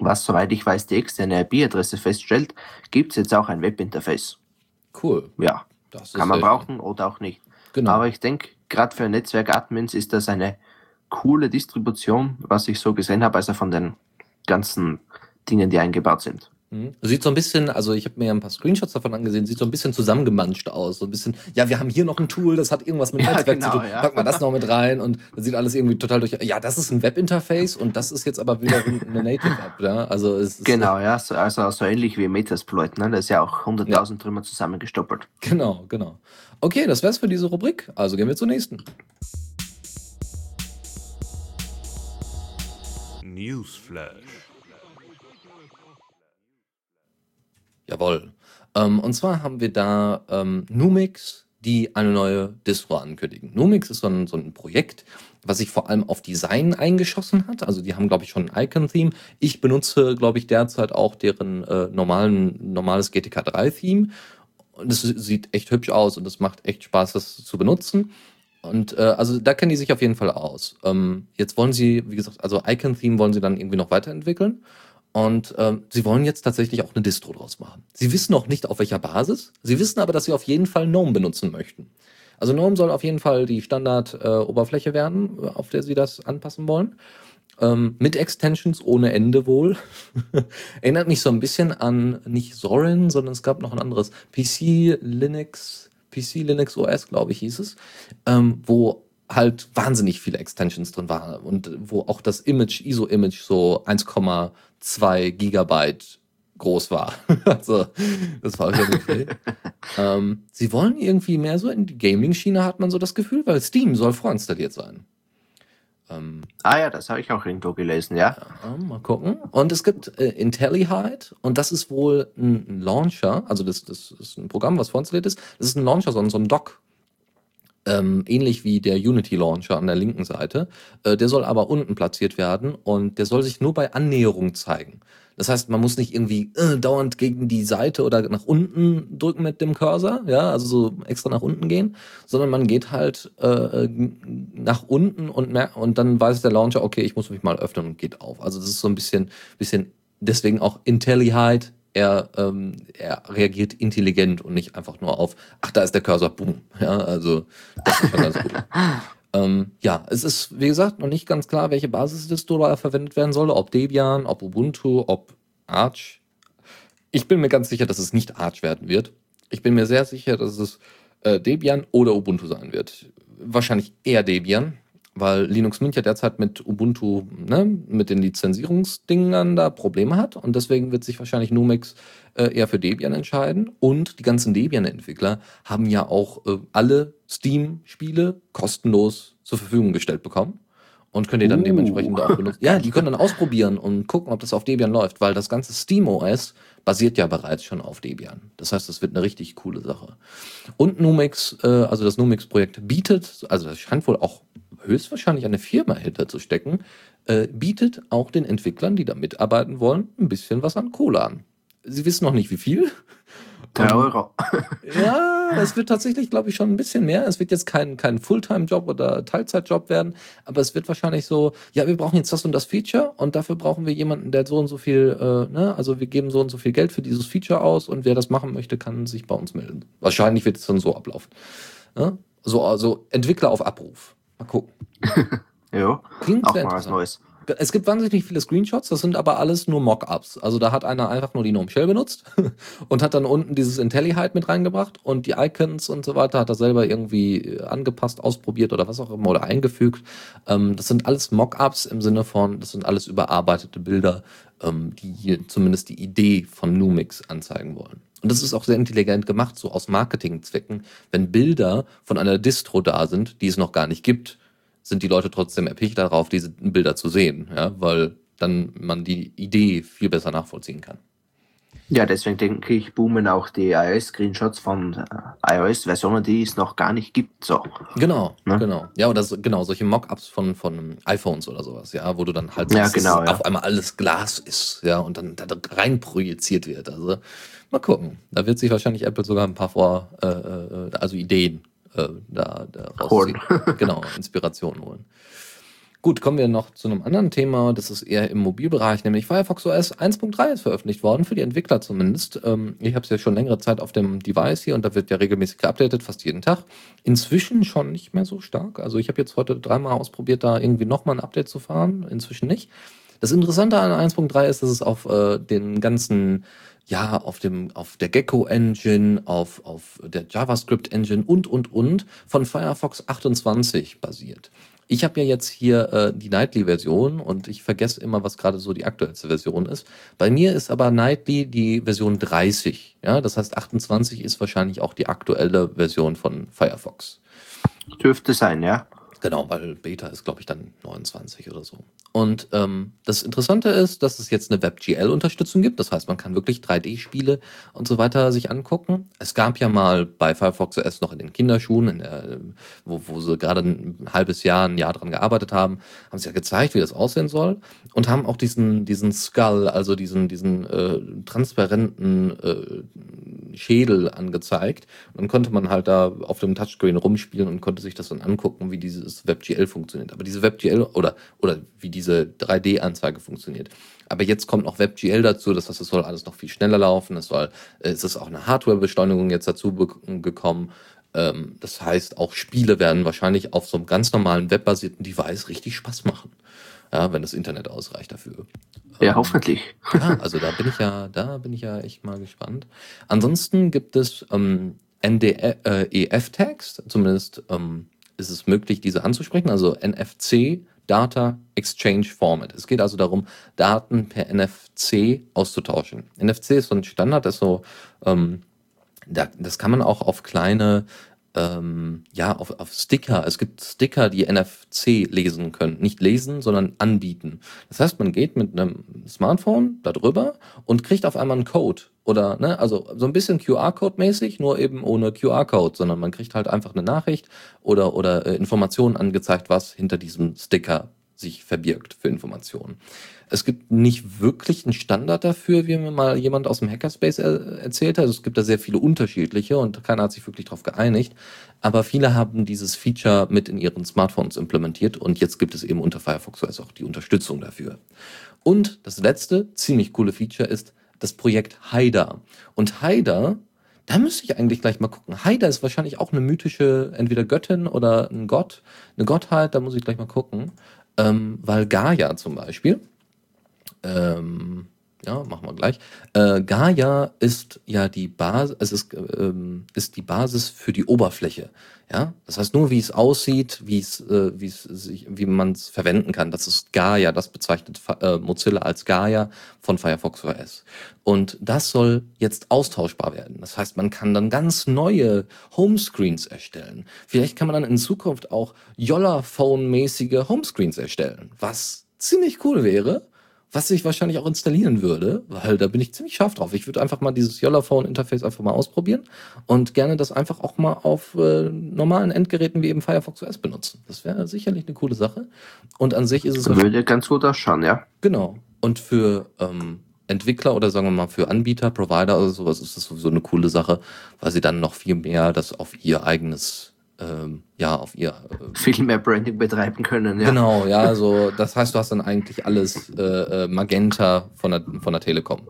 was soweit ich weiß die externe IP-Adresse feststellt, gibt es jetzt auch ein Webinterface. Cool. Ja, das kann man brauchen oder auch nicht. Genau. Aber ich denke, gerade für Netzwerk-Admins ist das eine coole Distribution, was ich so gesehen habe, also von den ganzen Dingen, die eingebaut sind. Mhm. Sieht so ein bisschen, also ich habe mir ein paar Screenshots davon angesehen, sieht so ein bisschen zusammengemanscht aus. So ein bisschen, ja, wir haben hier noch ein Tool, das hat irgendwas mit ja, Netzwerk genau, zu tun. Ja. Pack mal das noch mit rein und dann sieht alles irgendwie total durch. Ja, das ist ein Webinterface und das ist jetzt aber wieder eine Native App, ja. Also es ist Genau, ja, so, also so ähnlich wie Metasploit, ne? Das ist ja auch 100.000 ja. drüber zusammengestoppelt. Genau, genau. Okay, das wär's für diese Rubrik. Also gehen wir zur nächsten. Newsflash. Jawohl. Ähm, und zwar haben wir da ähm, Numix, die eine neue Distro ankündigen. Numix ist so ein, so ein Projekt, was sich vor allem auf Design eingeschossen hat. Also die haben, glaube ich, schon ein Icon-Theme. Ich benutze, glaube ich, derzeit auch deren äh, normalen, normales GTK 3-Theme. Und es sieht echt hübsch aus und es macht echt Spaß, das zu benutzen. Und äh, also da kennen die sich auf jeden Fall aus. Ähm, jetzt wollen sie, wie gesagt, also Icon-Theme wollen sie dann irgendwie noch weiterentwickeln. Und ähm, sie wollen jetzt tatsächlich auch eine Distro draus machen. Sie wissen noch nicht auf welcher Basis. Sie wissen aber, dass sie auf jeden Fall GNOME benutzen möchten. Also GNOME soll auf jeden Fall die Standard-Oberfläche äh, werden, auf der sie das anpassen wollen. Ähm, mit Extensions ohne Ende wohl. Erinnert mich so ein bisschen an nicht Zorin, sondern es gab noch ein anderes PC Linux, PC Linux OS, glaube ich, hieß es, ähm, wo halt wahnsinnig viele Extensions drin waren und wo auch das Image, ISO-Image so 1,2 Gigabyte groß war. also, das war wirklich viel. ähm, sie wollen irgendwie mehr so in die Gaming-Schiene, hat man so das Gefühl, weil Steam soll vorinstalliert sein. Ähm, ah ja, das habe ich auch irgendwo gelesen, ja. ja. Mal gucken. Und es gibt äh, IntelliHide und das ist wohl ein Launcher, also das, das ist ein Programm, was vorinstalliert ist. Das ist ein Launcher, so, so ein Dock ähm, ähnlich wie der Unity Launcher an der linken Seite. Äh, der soll aber unten platziert werden und der soll sich nur bei Annäherung zeigen. Das heißt, man muss nicht irgendwie äh, dauernd gegen die Seite oder nach unten drücken mit dem Cursor, ja, also so extra nach unten gehen, sondern man geht halt äh, nach unten und, und dann weiß der Launcher, okay, ich muss mich mal öffnen und geht auf. Also das ist so ein bisschen, bisschen deswegen auch IntelliHide er, ähm, er reagiert intelligent und nicht einfach nur auf, ach, da ist der Cursor, boom. Ja, also das ist schon ganz gut. ähm, ja, es ist, wie gesagt, noch nicht ganz klar, welche Basisdistro da verwendet werden soll, ob Debian, ob Ubuntu, ob Arch. Ich bin mir ganz sicher, dass es nicht Arch werden wird. Ich bin mir sehr sicher, dass es äh, Debian oder Ubuntu sein wird. Wahrscheinlich eher Debian, weil Linux Mint ja derzeit mit Ubuntu, ne, mit den Lizenzierungsdingern da Probleme hat und deswegen wird sich wahrscheinlich Numix äh, eher für Debian entscheiden und die ganzen Debian-Entwickler haben ja auch äh, alle Steam-Spiele kostenlos zur Verfügung gestellt bekommen und können die dann uh. dementsprechend auch benutzen. Ja, die können dann ausprobieren und gucken, ob das auf Debian läuft, weil das ganze SteamOS basiert ja bereits schon auf Debian. Das heißt, das wird eine richtig coole Sache. Und Numix, äh, also das Numix-Projekt bietet, also das scheint wohl auch höchstwahrscheinlich eine Firma hinter zu stecken, äh, bietet auch den Entwicklern, die da mitarbeiten wollen, ein bisschen was an Kohle an. Sie wissen noch nicht, wie viel. Drei Euro. ja, es wird tatsächlich, glaube ich, schon ein bisschen mehr. Es wird jetzt kein, kein Fulltime-Job oder Teilzeitjob werden, aber es wird wahrscheinlich so, ja, wir brauchen jetzt das und das Feature und dafür brauchen wir jemanden, der so und so viel, äh, ne, also wir geben so und so viel Geld für dieses Feature aus und wer das machen möchte, kann sich bei uns melden. Wahrscheinlich wird es dann so ablaufen. Ja? So, also Entwickler auf Abruf. Mal gucken. ja, Klingt auch mal was Neues. Es gibt wahnsinnig viele Screenshots, das sind aber alles nur Mockups. Also da hat einer einfach nur die GNOME Shell benutzt und hat dann unten dieses IntelliHide mit reingebracht und die Icons und so weiter hat er selber irgendwie äh, angepasst, ausprobiert oder was auch immer oder eingefügt. Ähm, das sind alles Mockups im Sinne von, das sind alles überarbeitete Bilder, ähm, die hier zumindest die Idee von Numix anzeigen wollen. Und das ist auch sehr intelligent gemacht, so aus Marketingzwecken. Wenn Bilder von einer Distro da sind, die es noch gar nicht gibt, sind die Leute trotzdem erpicht darauf, diese Bilder zu sehen, ja, weil dann man die Idee viel besser nachvollziehen kann. Ja, deswegen denke ich, boomen auch die iOS-Screenshots von äh, iOS-Versionen, die es noch gar nicht gibt. So. Genau, ne? genau. Ja, oder so, genau, solche Mockups von, von iPhones oder sowas, ja, wo du dann halt ja, genau, ja. auf einmal alles Glas ist, ja, und dann da rein projiziert wird. Also mal gucken. Da wird sich wahrscheinlich Apple sogar ein paar vor, äh, äh also Ideen äh, da, da rausziehen. genau, Inspiration holen. Gut, kommen wir noch zu einem anderen Thema. Das ist eher im Mobilbereich, nämlich Firefox OS 1.3 ist veröffentlicht worden, für die Entwickler zumindest. Ähm, ich habe es ja schon längere Zeit auf dem Device hier und da wird ja regelmäßig geupdatet, fast jeden Tag. Inzwischen schon nicht mehr so stark. Also ich habe jetzt heute dreimal ausprobiert, da irgendwie nochmal ein Update zu fahren. Inzwischen nicht. Das Interessante an 1.3 ist, dass es auf äh, den ganzen ja, auf dem, auf der Gecko Engine, auf, auf der JavaScript Engine und, und, und von Firefox 28 basiert. Ich habe ja jetzt hier äh, die Nightly-Version und ich vergesse immer, was gerade so die aktuellste Version ist. Bei mir ist aber Nightly die Version 30. Ja, das heißt 28 ist wahrscheinlich auch die aktuelle Version von Firefox. Dürfte sein, ja. Genau, weil Beta ist, glaube ich, dann 29 oder so. Und ähm, das Interessante ist, dass es jetzt eine WebGL-Unterstützung gibt. Das heißt, man kann wirklich 3D-Spiele und so weiter sich angucken. Es gab ja mal bei Firefox OS noch in den Kinderschuhen, in der, wo, wo sie gerade ein halbes Jahr, ein Jahr dran gearbeitet haben, haben sie ja gezeigt, wie das aussehen soll. Und haben auch diesen, diesen Skull, also diesen, diesen äh, transparenten äh, Schädel angezeigt. Und dann konnte man halt da auf dem Touchscreen rumspielen und konnte sich das dann angucken, wie dieses WebGL funktioniert. Aber diese WebGL oder, oder wie die diese 3D-Anzeige funktioniert. Aber jetzt kommt noch WebGL dazu, das heißt, es soll alles noch viel schneller laufen. Es, soll, es ist auch eine Hardware-Beschleunigung jetzt dazu gekommen. Ähm, das heißt, auch Spiele werden wahrscheinlich auf so einem ganz normalen webbasierten Device richtig Spaß machen. Ja, wenn das Internet ausreicht dafür. Ja, ähm, hoffentlich. Ja, also da bin ich ja, da bin ich ja echt mal gespannt. Ansonsten gibt es ähm, NDEF-Tags, äh, zumindest ähm, ist es möglich, diese anzusprechen, also NFC Data Exchange Format. Es geht also darum, Daten per NFC auszutauschen. NFC ist so ein Standard, das so, ähm, da, das kann man auch auf kleine ähm, ja, auf, auf Sticker. Es gibt Sticker, die NFC lesen können. Nicht lesen, sondern anbieten. Das heißt, man geht mit einem Smartphone da drüber und kriegt auf einmal einen Code. Oder, ne, also so ein bisschen QR-Code-mäßig, nur eben ohne QR-Code, sondern man kriegt halt einfach eine Nachricht oder, oder äh, Informationen angezeigt, was hinter diesem Sticker sich verbirgt für Informationen. Es gibt nicht wirklich einen Standard dafür, wie mir mal jemand aus dem Hackerspace er erzählt hat. Also es gibt da sehr viele unterschiedliche und keiner hat sich wirklich darauf geeinigt. Aber viele haben dieses Feature mit in ihren Smartphones implementiert und jetzt gibt es eben unter Firefox OS auch die Unterstützung dafür. Und das letzte ziemlich coole Feature ist das Projekt Haida. Und Haida da müsste ich eigentlich gleich mal gucken. Haida ist wahrscheinlich auch eine mythische, entweder Göttin oder ein Gott, eine Gottheit, da muss ich gleich mal gucken. Ähm, weil Gaia zum Beispiel, ähm, ja, machen wir gleich. Äh, Gaia ist ja die Basis, es ist, ähm, ist die Basis für die Oberfläche. Ja, das heißt nur, wie es aussieht, wie es, äh, wie es sich, wie man es verwenden kann. Das ist Gaia. Das bezeichnet äh, Mozilla als Gaia von Firefox OS. Und das soll jetzt austauschbar werden. Das heißt, man kann dann ganz neue Homescreens erstellen. Vielleicht kann man dann in Zukunft auch Yolla-Phone-mäßige Homescreens erstellen, was ziemlich cool wäre was ich wahrscheinlich auch installieren würde, weil da bin ich ziemlich scharf drauf. Ich würde einfach mal dieses Yollaphone-Interface einfach mal ausprobieren und gerne das einfach auch mal auf äh, normalen Endgeräten wie eben Firefox OS benutzen. Das wäre sicherlich eine coole Sache. Und an sich ist es... Würde ganz gut ausschauen, ja. Genau. Und für ähm, Entwickler oder sagen wir mal für Anbieter, Provider oder sowas ist das sowieso eine coole Sache, weil sie dann noch viel mehr das auf ihr eigenes ähm, ja, auf ihr äh, viel mehr Branding betreiben können. Ja. Genau, ja, also das heißt, du hast dann eigentlich alles äh, äh Magenta von der, von der Telekom.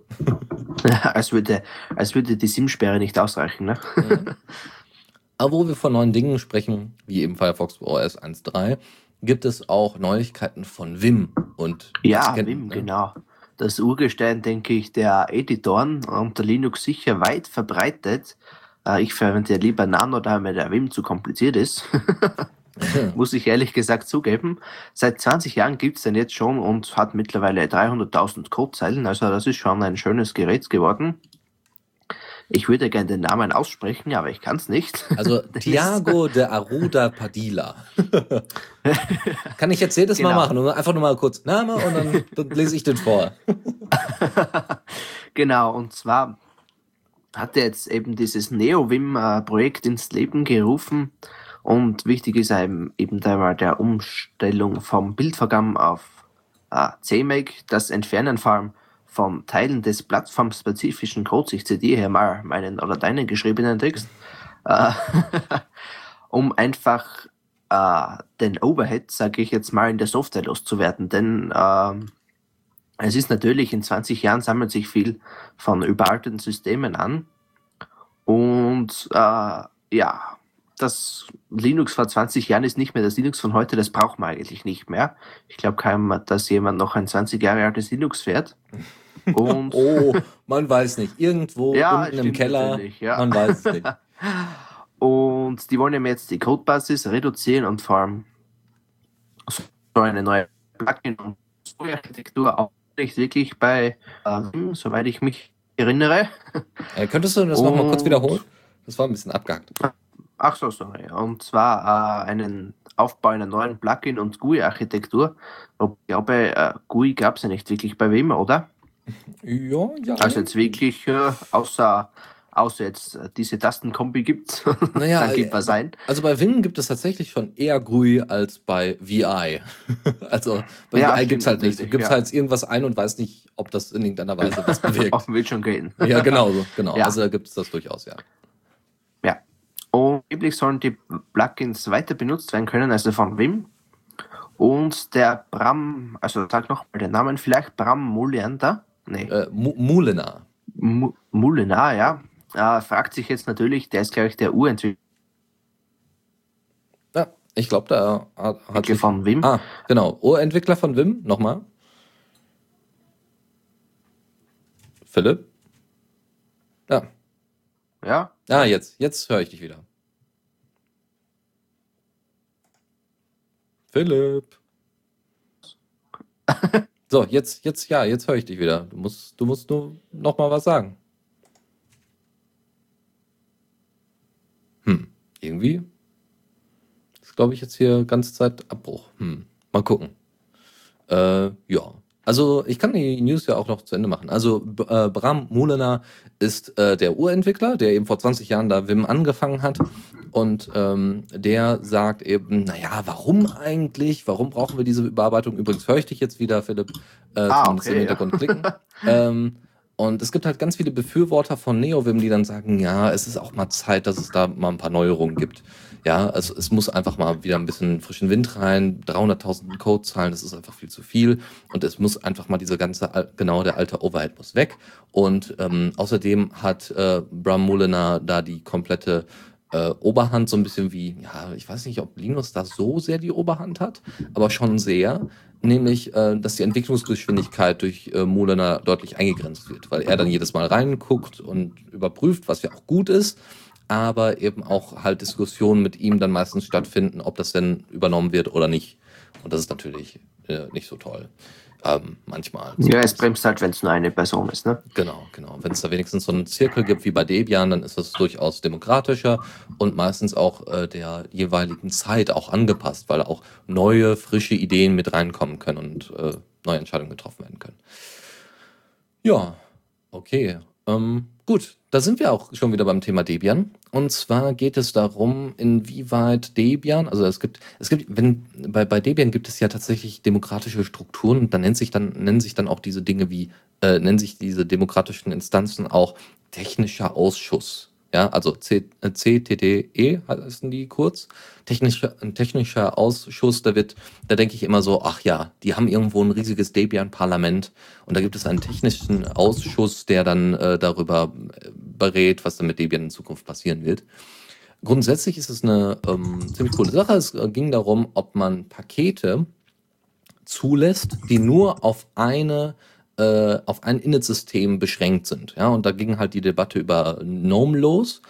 als, würde, als würde die SIM-Sperre nicht ausreichen, ne? Mhm. Aber wo wir von neuen Dingen sprechen, wie eben Firefox OS 1.3, gibt es auch Neuigkeiten von Vim und Ja, Vim, ne? genau. Das Urgestein, denke ich, der Editoren unter Linux sicher weit verbreitet. Äh, ich verwende ja lieber Nano, da mir der Vim zu kompliziert ist. Muss ich ehrlich gesagt zugeben. Seit 20 Jahren gibt es den jetzt schon und hat mittlerweile 300.000 Codezeilen. Also das ist schon ein schönes Gerät geworden. Ich würde gerne den Namen aussprechen, aber ich kann es nicht. Also Tiago de Aruda Padilla. kann ich jetzt jedes genau. Mal machen. Einfach nur mal kurz Name und dann, dann lese ich den vor. genau, und zwar hat er jetzt eben dieses NeoWim-Projekt ins Leben gerufen. Und wichtig ist eben, eben dabei der Umstellung vom Bildvergaben auf äh, CMake, das Entfernen vor allem von Teilen des plattformspezifischen Codes, ich zitiere hier mal meinen oder deinen geschriebenen Text, äh, um einfach äh, den Overhead, sage ich jetzt mal, in der Software loszuwerden. Denn äh, es ist natürlich, in 20 Jahren sammelt sich viel von überalteten Systemen an. Und äh, ja, das Linux vor 20 Jahren ist nicht mehr das Linux von heute, das braucht man eigentlich nicht mehr. Ich glaube kaum, dass jemand noch ein 20 Jahre altes Linux fährt. Und oh, man weiß nicht. Irgendwo ja, unten im Keller, ja. man weiß es nicht. Und die wollen eben jetzt die Codebasis reduzieren und vor allem so eine neue Plugin- und Architektur nicht wirklich bei, ähm, soweit ich mich erinnere. Äh, könntest du das nochmal kurz wiederholen? Das war ein bisschen abgehakt. Ach so, sorry. Und zwar äh, einen Aufbau einer neuen Plugin- und GUI-Architektur. Ich glaube, äh, GUI gab es ja nicht wirklich bei wem, oder? Ja, ja. Also jetzt wirklich, äh, außer, außer jetzt äh, diese Tastenkombi gibt, naja, dann gibt was äh, ein. Also bei Win gibt es tatsächlich schon eher GUI als bei VI. also bei ja, VI gibt es halt nicht. Du gibst ja. halt irgendwas ein und weißt nicht, ob das in irgendeiner Weise was bewegt. Auf dem schon gehen. ja, genau so. Genau. Ja. Also da gibt es das durchaus, ja. Ja. Und angeblich sollen die Plugins weiter benutzt werden können, also von Wim. Und der Bram, also sag noch mal den Namen vielleicht, Bram Muliander Nee. Äh, Mulena. Mulena, ja. Äh, fragt sich jetzt natürlich, der ist, glaube ich, der Urentwickler. Ja, ich glaube, da hat, hat sich, von Wim. Ah, genau. Urentwickler von Wim, nochmal. Philipp? Ja. Ja? Ah, jetzt, jetzt höre ich dich wieder. Philipp. So, jetzt, jetzt, ja, jetzt höre ich dich wieder. Du musst, du musst nur noch mal was sagen. Hm, irgendwie ist, glaube ich, jetzt hier ganze Zeit Abbruch. Hm, mal gucken. Äh, ja. Also ich kann die News ja auch noch zu Ende machen. Also äh, Bram Mulena ist äh, der Urentwickler, der eben vor 20 Jahren da Wim angefangen hat. Und ähm, der sagt eben, naja, warum eigentlich? Warum brauchen wir diese Überarbeitung? Übrigens höre ich dich jetzt wieder, Philipp, äh, ah, okay, im Hintergrund ja. klicken. ähm, und es gibt halt ganz viele Befürworter von NeoVim, die dann sagen, ja, es ist auch mal Zeit, dass es da mal ein paar Neuerungen gibt. Ja, also es muss einfach mal wieder ein bisschen frischen Wind rein, 300.000 Codezahlen, das ist einfach viel zu viel. Und es muss einfach mal diese ganze, genau der alte Overhead muss weg. Und ähm, außerdem hat äh, Bram Mulliner da die komplette äh, Oberhand so ein bisschen wie, ja, ich weiß nicht, ob Linus da so sehr die Oberhand hat, aber schon sehr, nämlich, äh, dass die Entwicklungsgeschwindigkeit durch äh, Mulliner deutlich eingegrenzt wird, weil er dann jedes Mal reinguckt und überprüft, was ja auch gut ist, aber eben auch halt Diskussionen mit ihm dann meistens stattfinden, ob das denn übernommen wird oder nicht. Und das ist natürlich äh, nicht so toll. Ähm, manchmal. Ja, es bremst halt, wenn es nur eine Person ist, ne? Genau, genau. Wenn es da wenigstens so einen Zirkel gibt wie bei Debian, dann ist das durchaus demokratischer und meistens auch äh, der jeweiligen Zeit auch angepasst, weil auch neue, frische Ideen mit reinkommen können und äh, neue Entscheidungen getroffen werden können. Ja, okay. Ähm, gut, da sind wir auch schon wieder beim Thema Debian. Und zwar geht es darum, inwieweit Debian, also es gibt, es gibt, wenn, bei, bei Debian gibt es ja tatsächlich demokratische Strukturen und dann nennt sich dann, nennen sich dann auch diese Dinge wie, äh, nennen sich diese demokratischen Instanzen auch technischer Ausschuss. Ja, also C, äh, CTTE heißen die kurz. Technischer, ein technischer Ausschuss, da wird, da denke ich immer so, ach ja, die haben irgendwo ein riesiges Debian-Parlament und da gibt es einen technischen Ausschuss, der dann äh, darüber äh, berät, was dann mit Debian in Zukunft passieren wird. Grundsätzlich ist es eine ähm, ziemlich coole Sache. Es äh, ging darum, ob man Pakete zulässt, die nur auf eine äh, auf ein Init-System beschränkt sind. Ja, und da ging halt die Debatte über GNOME los.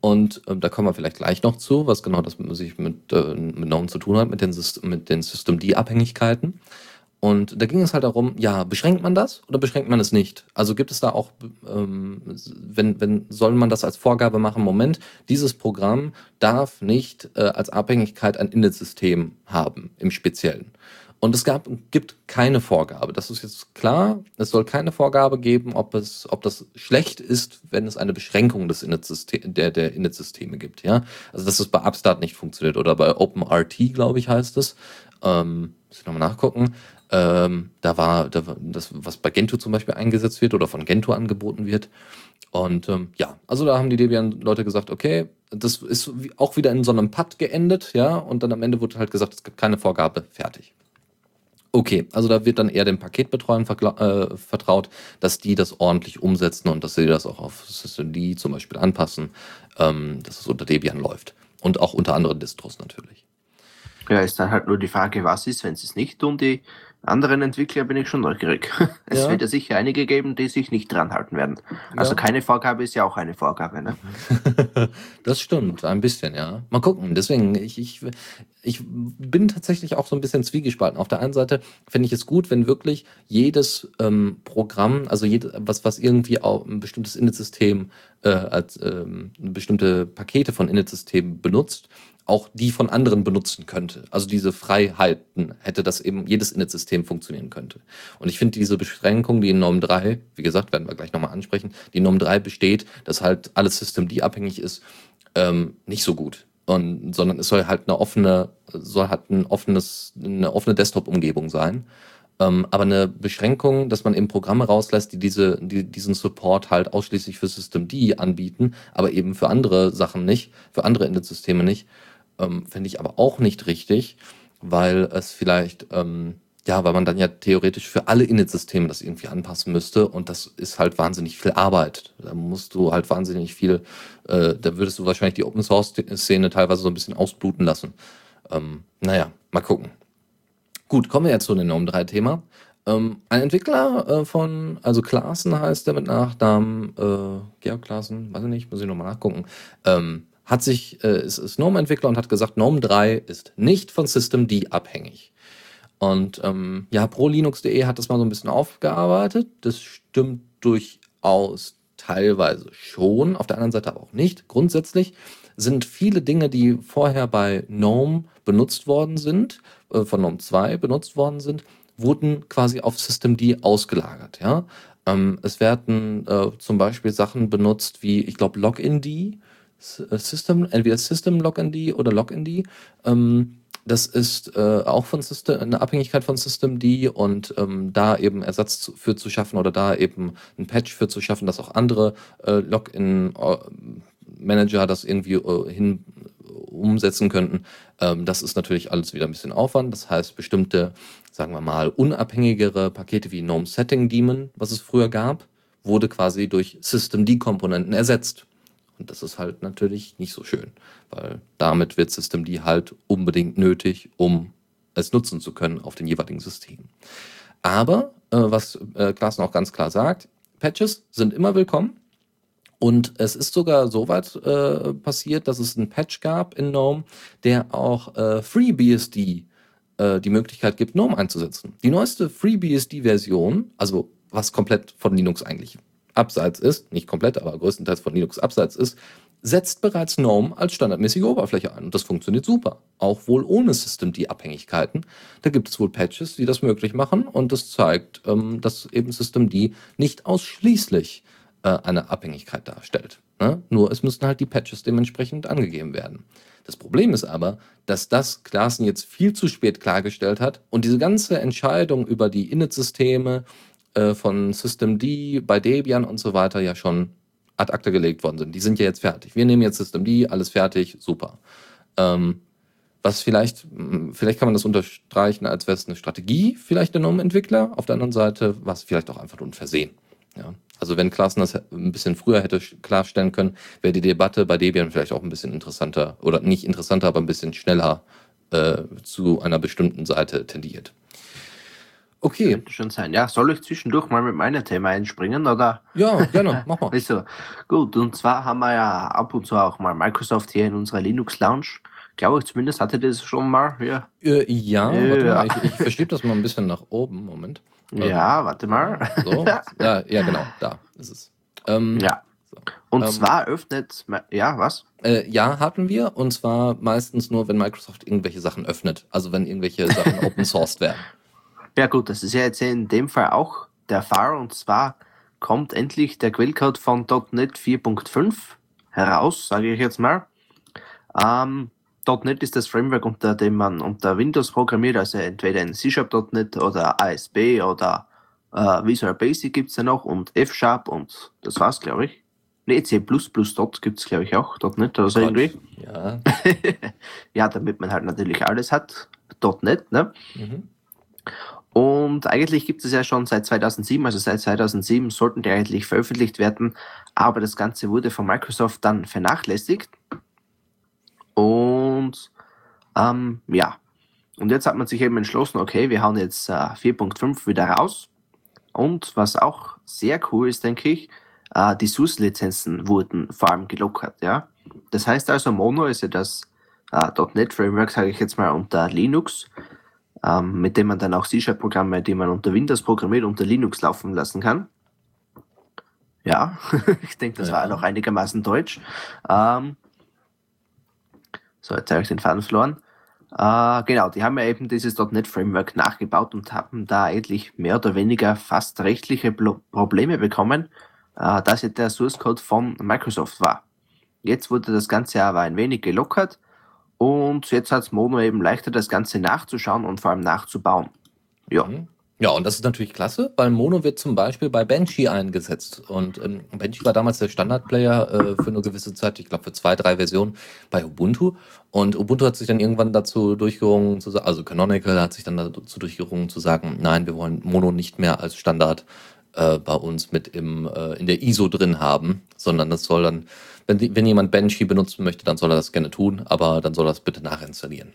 Und äh, da kommen wir vielleicht gleich noch zu, was genau das sich mit, äh, mit GNOME zu tun hat, mit den, mit den System-D-Abhängigkeiten. Und da ging es halt darum, ja, beschränkt man das oder beschränkt man es nicht? Also gibt es da auch, ähm, wenn, wenn, soll man das als Vorgabe machen, Moment, dieses Programm darf nicht äh, als Abhängigkeit ein Init-System haben, im Speziellen. Und es gab, gibt keine Vorgabe. Das ist jetzt klar. Es soll keine Vorgabe geben, ob es, ob das schlecht ist, wenn es eine Beschränkung des Init der, der Init-Systeme gibt. Ja, also dass es bei Upstart nicht funktioniert oder bei OpenRT, glaube ich, heißt es. Ähm, muss ich nochmal nachgucken. Ähm, da war, da war das, was bei Gentoo zum Beispiel eingesetzt wird oder von Gentoo angeboten wird. Und ähm, ja, also da haben die Debian-Leute gesagt, okay, das ist auch wieder in so einem Pad geendet, ja, und dann am Ende wurde halt gesagt, es gibt keine Vorgabe, fertig. Okay, also da wird dann eher den Paketbetreuern äh, vertraut, dass die das ordentlich umsetzen und dass sie das auch auf SystemD zum Beispiel anpassen, ähm, dass es unter Debian läuft. Und auch unter anderen Distros natürlich. Ja, ist dann halt nur die Frage, was ist, wenn sie es nicht tun, die anderen Entwickler bin ich schon neugierig. Es ja. wird ja sicher einige geben, die sich nicht dran halten werden. Also ja. keine Vorgabe ist ja auch eine Vorgabe. Ne? das stimmt, ein bisschen, ja. Mal gucken. Deswegen, ich, ich, ich bin tatsächlich auch so ein bisschen zwiegespalten. Auf der einen Seite finde ich es gut, wenn wirklich jedes ähm, Programm, also jede, was, was irgendwie auch ein bestimmtes Init-System äh, als ähm, bestimmte Pakete von Init-Systemen benutzt, auch die von anderen benutzen könnte. Also diese Freiheiten hätte das eben jedes Init-System funktionieren könnte. Und ich finde diese Beschränkung, die in Norm 3, wie gesagt, werden wir gleich nochmal ansprechen, die in Norm 3 besteht, dass halt alles System D abhängig ist, ähm, nicht so gut. Und, sondern es soll halt eine offene, soll halt ein offenes, eine offene Desktop-Umgebung sein. Ähm, aber eine Beschränkung, dass man eben Programme rauslässt, die, diese, die diesen Support halt ausschließlich für System D anbieten, aber eben für andere Sachen nicht, für andere Init-Systeme nicht, ähm, Finde ich aber auch nicht richtig, weil es vielleicht, ähm, ja, weil man dann ja theoretisch für alle Init-Systeme das irgendwie anpassen müsste und das ist halt wahnsinnig viel Arbeit. Da musst du halt wahnsinnig viel, äh, da würdest du wahrscheinlich die Open-Source-Szene teilweise so ein bisschen ausbluten lassen. Ähm, naja, mal gucken. Gut, kommen wir jetzt zu dem Norm 3 Thema. Ähm, ein Entwickler äh, von, also Klaassen heißt der mit Nachnamen, äh, Georg Klaassen, weiß ich nicht, muss ich nochmal nachgucken, ähm, hat sich, äh, ist, ist GNOME-Entwickler und hat gesagt, GNOME 3 ist nicht von Systemd abhängig. Und ähm, ja, prolinux.de hat das mal so ein bisschen aufgearbeitet. Das stimmt durchaus teilweise schon, auf der anderen Seite aber auch nicht. Grundsätzlich sind viele Dinge, die vorher bei GNOME benutzt worden sind, äh, von GNOME 2 benutzt worden sind, wurden quasi auf Systemd ausgelagert. Ja? Ähm, es werden äh, zum Beispiel Sachen benutzt wie, ich glaube, Login-D System, entweder System Login oder Login ähm, das ist äh, auch von System, eine Abhängigkeit von Systemd und ähm, da eben Ersatz für zu schaffen oder da eben ein Patch für zu schaffen, dass auch andere äh, Login-Manager das irgendwie äh, hin umsetzen könnten. Ähm, das ist natürlich alles wieder ein bisschen Aufwand. Das heißt, bestimmte, sagen wir mal, unabhängigere Pakete wie GNOME Setting Daemon, was es früher gab, wurde quasi durch Systemd-Komponenten ersetzt. Und das ist halt natürlich nicht so schön, weil damit wird Systemd halt unbedingt nötig, um es nutzen zu können auf den jeweiligen Systemen. Aber, äh, was äh, auch ganz klar sagt, Patches sind immer willkommen. Und es ist sogar so weit äh, passiert, dass es einen Patch gab in GNOME, der auch äh, FreeBSD äh, die Möglichkeit gibt, GNOME einzusetzen. Die neueste FreeBSD-Version, also was komplett von Linux eigentlich abseits ist, nicht komplett, aber größtenteils von Linux abseits ist, setzt bereits GNOME als standardmäßige Oberfläche ein. Und das funktioniert super. Auch wohl ohne Systemd-Abhängigkeiten. Da gibt es wohl Patches, die das möglich machen. Und das zeigt, ähm, dass eben Systemd nicht ausschließlich äh, eine Abhängigkeit darstellt. Ne? Nur es müssen halt die Patches dementsprechend angegeben werden. Das Problem ist aber, dass das Klaassen jetzt viel zu spät klargestellt hat und diese ganze Entscheidung über die Init-Systeme äh, von Systemd, bei Debian und so weiter ja schon ad acta gelegt worden sind. Die sind ja jetzt fertig. Wir nehmen jetzt Systemd, alles fertig, super. Ähm, was vielleicht, vielleicht kann man das unterstreichen, als wäre es eine Strategie vielleicht der GNOME-Entwickler. Auf der anderen Seite war es vielleicht auch einfach nur ein Versehen. Ja. Also wenn Klassen das ein bisschen früher hätte klarstellen können, wäre die Debatte bei Debian vielleicht auch ein bisschen interessanter oder nicht interessanter, aber ein bisschen schneller äh, zu einer bestimmten Seite tendiert. Okay. Könnte schon sein. Ja, soll ich zwischendurch mal mit meinem Thema einspringen, oder? Ja, gerne, mach mal. Also, gut, und zwar haben wir ja ab und zu auch mal Microsoft hier in unserer Linux Lounge. glaube ich zumindest hatte das schon mal. Ja, Äh, ja, warte Ja. mal, ich, ich verschiebe das mal ein bisschen nach oben. Moment. ja warte mal. So. Ja, ja, genau, da ist es. Ähm, Ja. Und Ähm, zwar öffnet, ja, was? Äh, ja, hatten wir. Und zwar meistens nur, wenn Microsoft irgendwelche Sachen öffnet. Also wenn irgendwelche Sachen open sourced werden. Ja gut, das ist ja jetzt in dem Fall auch der Fall und zwar kommt endlich der Quellcode von .NET 4.5 heraus, sage ich jetzt mal. Ähm, .NET ist das Framework, unter dem man unter Windows programmiert, also entweder in C-Sharp.NET oder ASP oder äh, Visual Basic gibt es ja noch und F-Sharp und das war's, glaube ich. Ne, C++ gibt es, glaube ich, auch, .NET oder so irgendwie. Ja. ja, damit man halt natürlich alles hat, .NET, ne? Mhm. Und eigentlich gibt es ja schon seit 2007, also seit 2007 sollten die eigentlich veröffentlicht werden, aber das Ganze wurde von Microsoft dann vernachlässigt. Und ähm, ja, und jetzt hat man sich eben entschlossen, okay, wir hauen jetzt äh, 4.5 wieder raus. Und was auch sehr cool ist, denke ich, äh, die SUS-Lizenzen wurden vor allem gelockert. Ja? Das heißt also, Mono ist ja das äh, .NET Framework, sage ich jetzt mal, unter Linux ähm, mit dem man dann auch C-Sharp-Programme, die man unter Windows programmiert, unter Linux laufen lassen kann. Ja, ich denke, das Ja. war noch einigermaßen deutsch. Ähm, so, jetzt habe ich den Faden verloren. Äh, genau, die haben ja eben dieses .NET-Framework nachgebaut und haben da eigentlich mehr oder weniger fast rechtliche Blo Probleme bekommen, äh, dass ja der Source Code von Microsoft war. Jetzt wurde das Ganze aber ein wenig gelockert und jetzt hat es Mono eben leichter, das Ganze nachzuschauen und vor allem nachzubauen. Ja, Mhm. Ja, und das ist natürlich klasse, weil Mono wird zum Beispiel bei Banshee eingesetzt. Und ähm, Banshee war damals der Standardplayer äh, für eine gewisse Zeit, ich glaube für zwei, drei Versionen bei Ubuntu. Und Ubuntu hat sich dann irgendwann dazu durchgerungen, zu, also Canonical hat sich dann dazu durchgerungen zu sagen, nein, wir wollen Mono nicht mehr als Standard äh, bei uns mit im, äh, in der ISO drin haben, sondern das soll dann, wenn, wenn jemand Banshee benutzen möchte, dann soll er das gerne tun, aber dann soll er das bitte nachinstallieren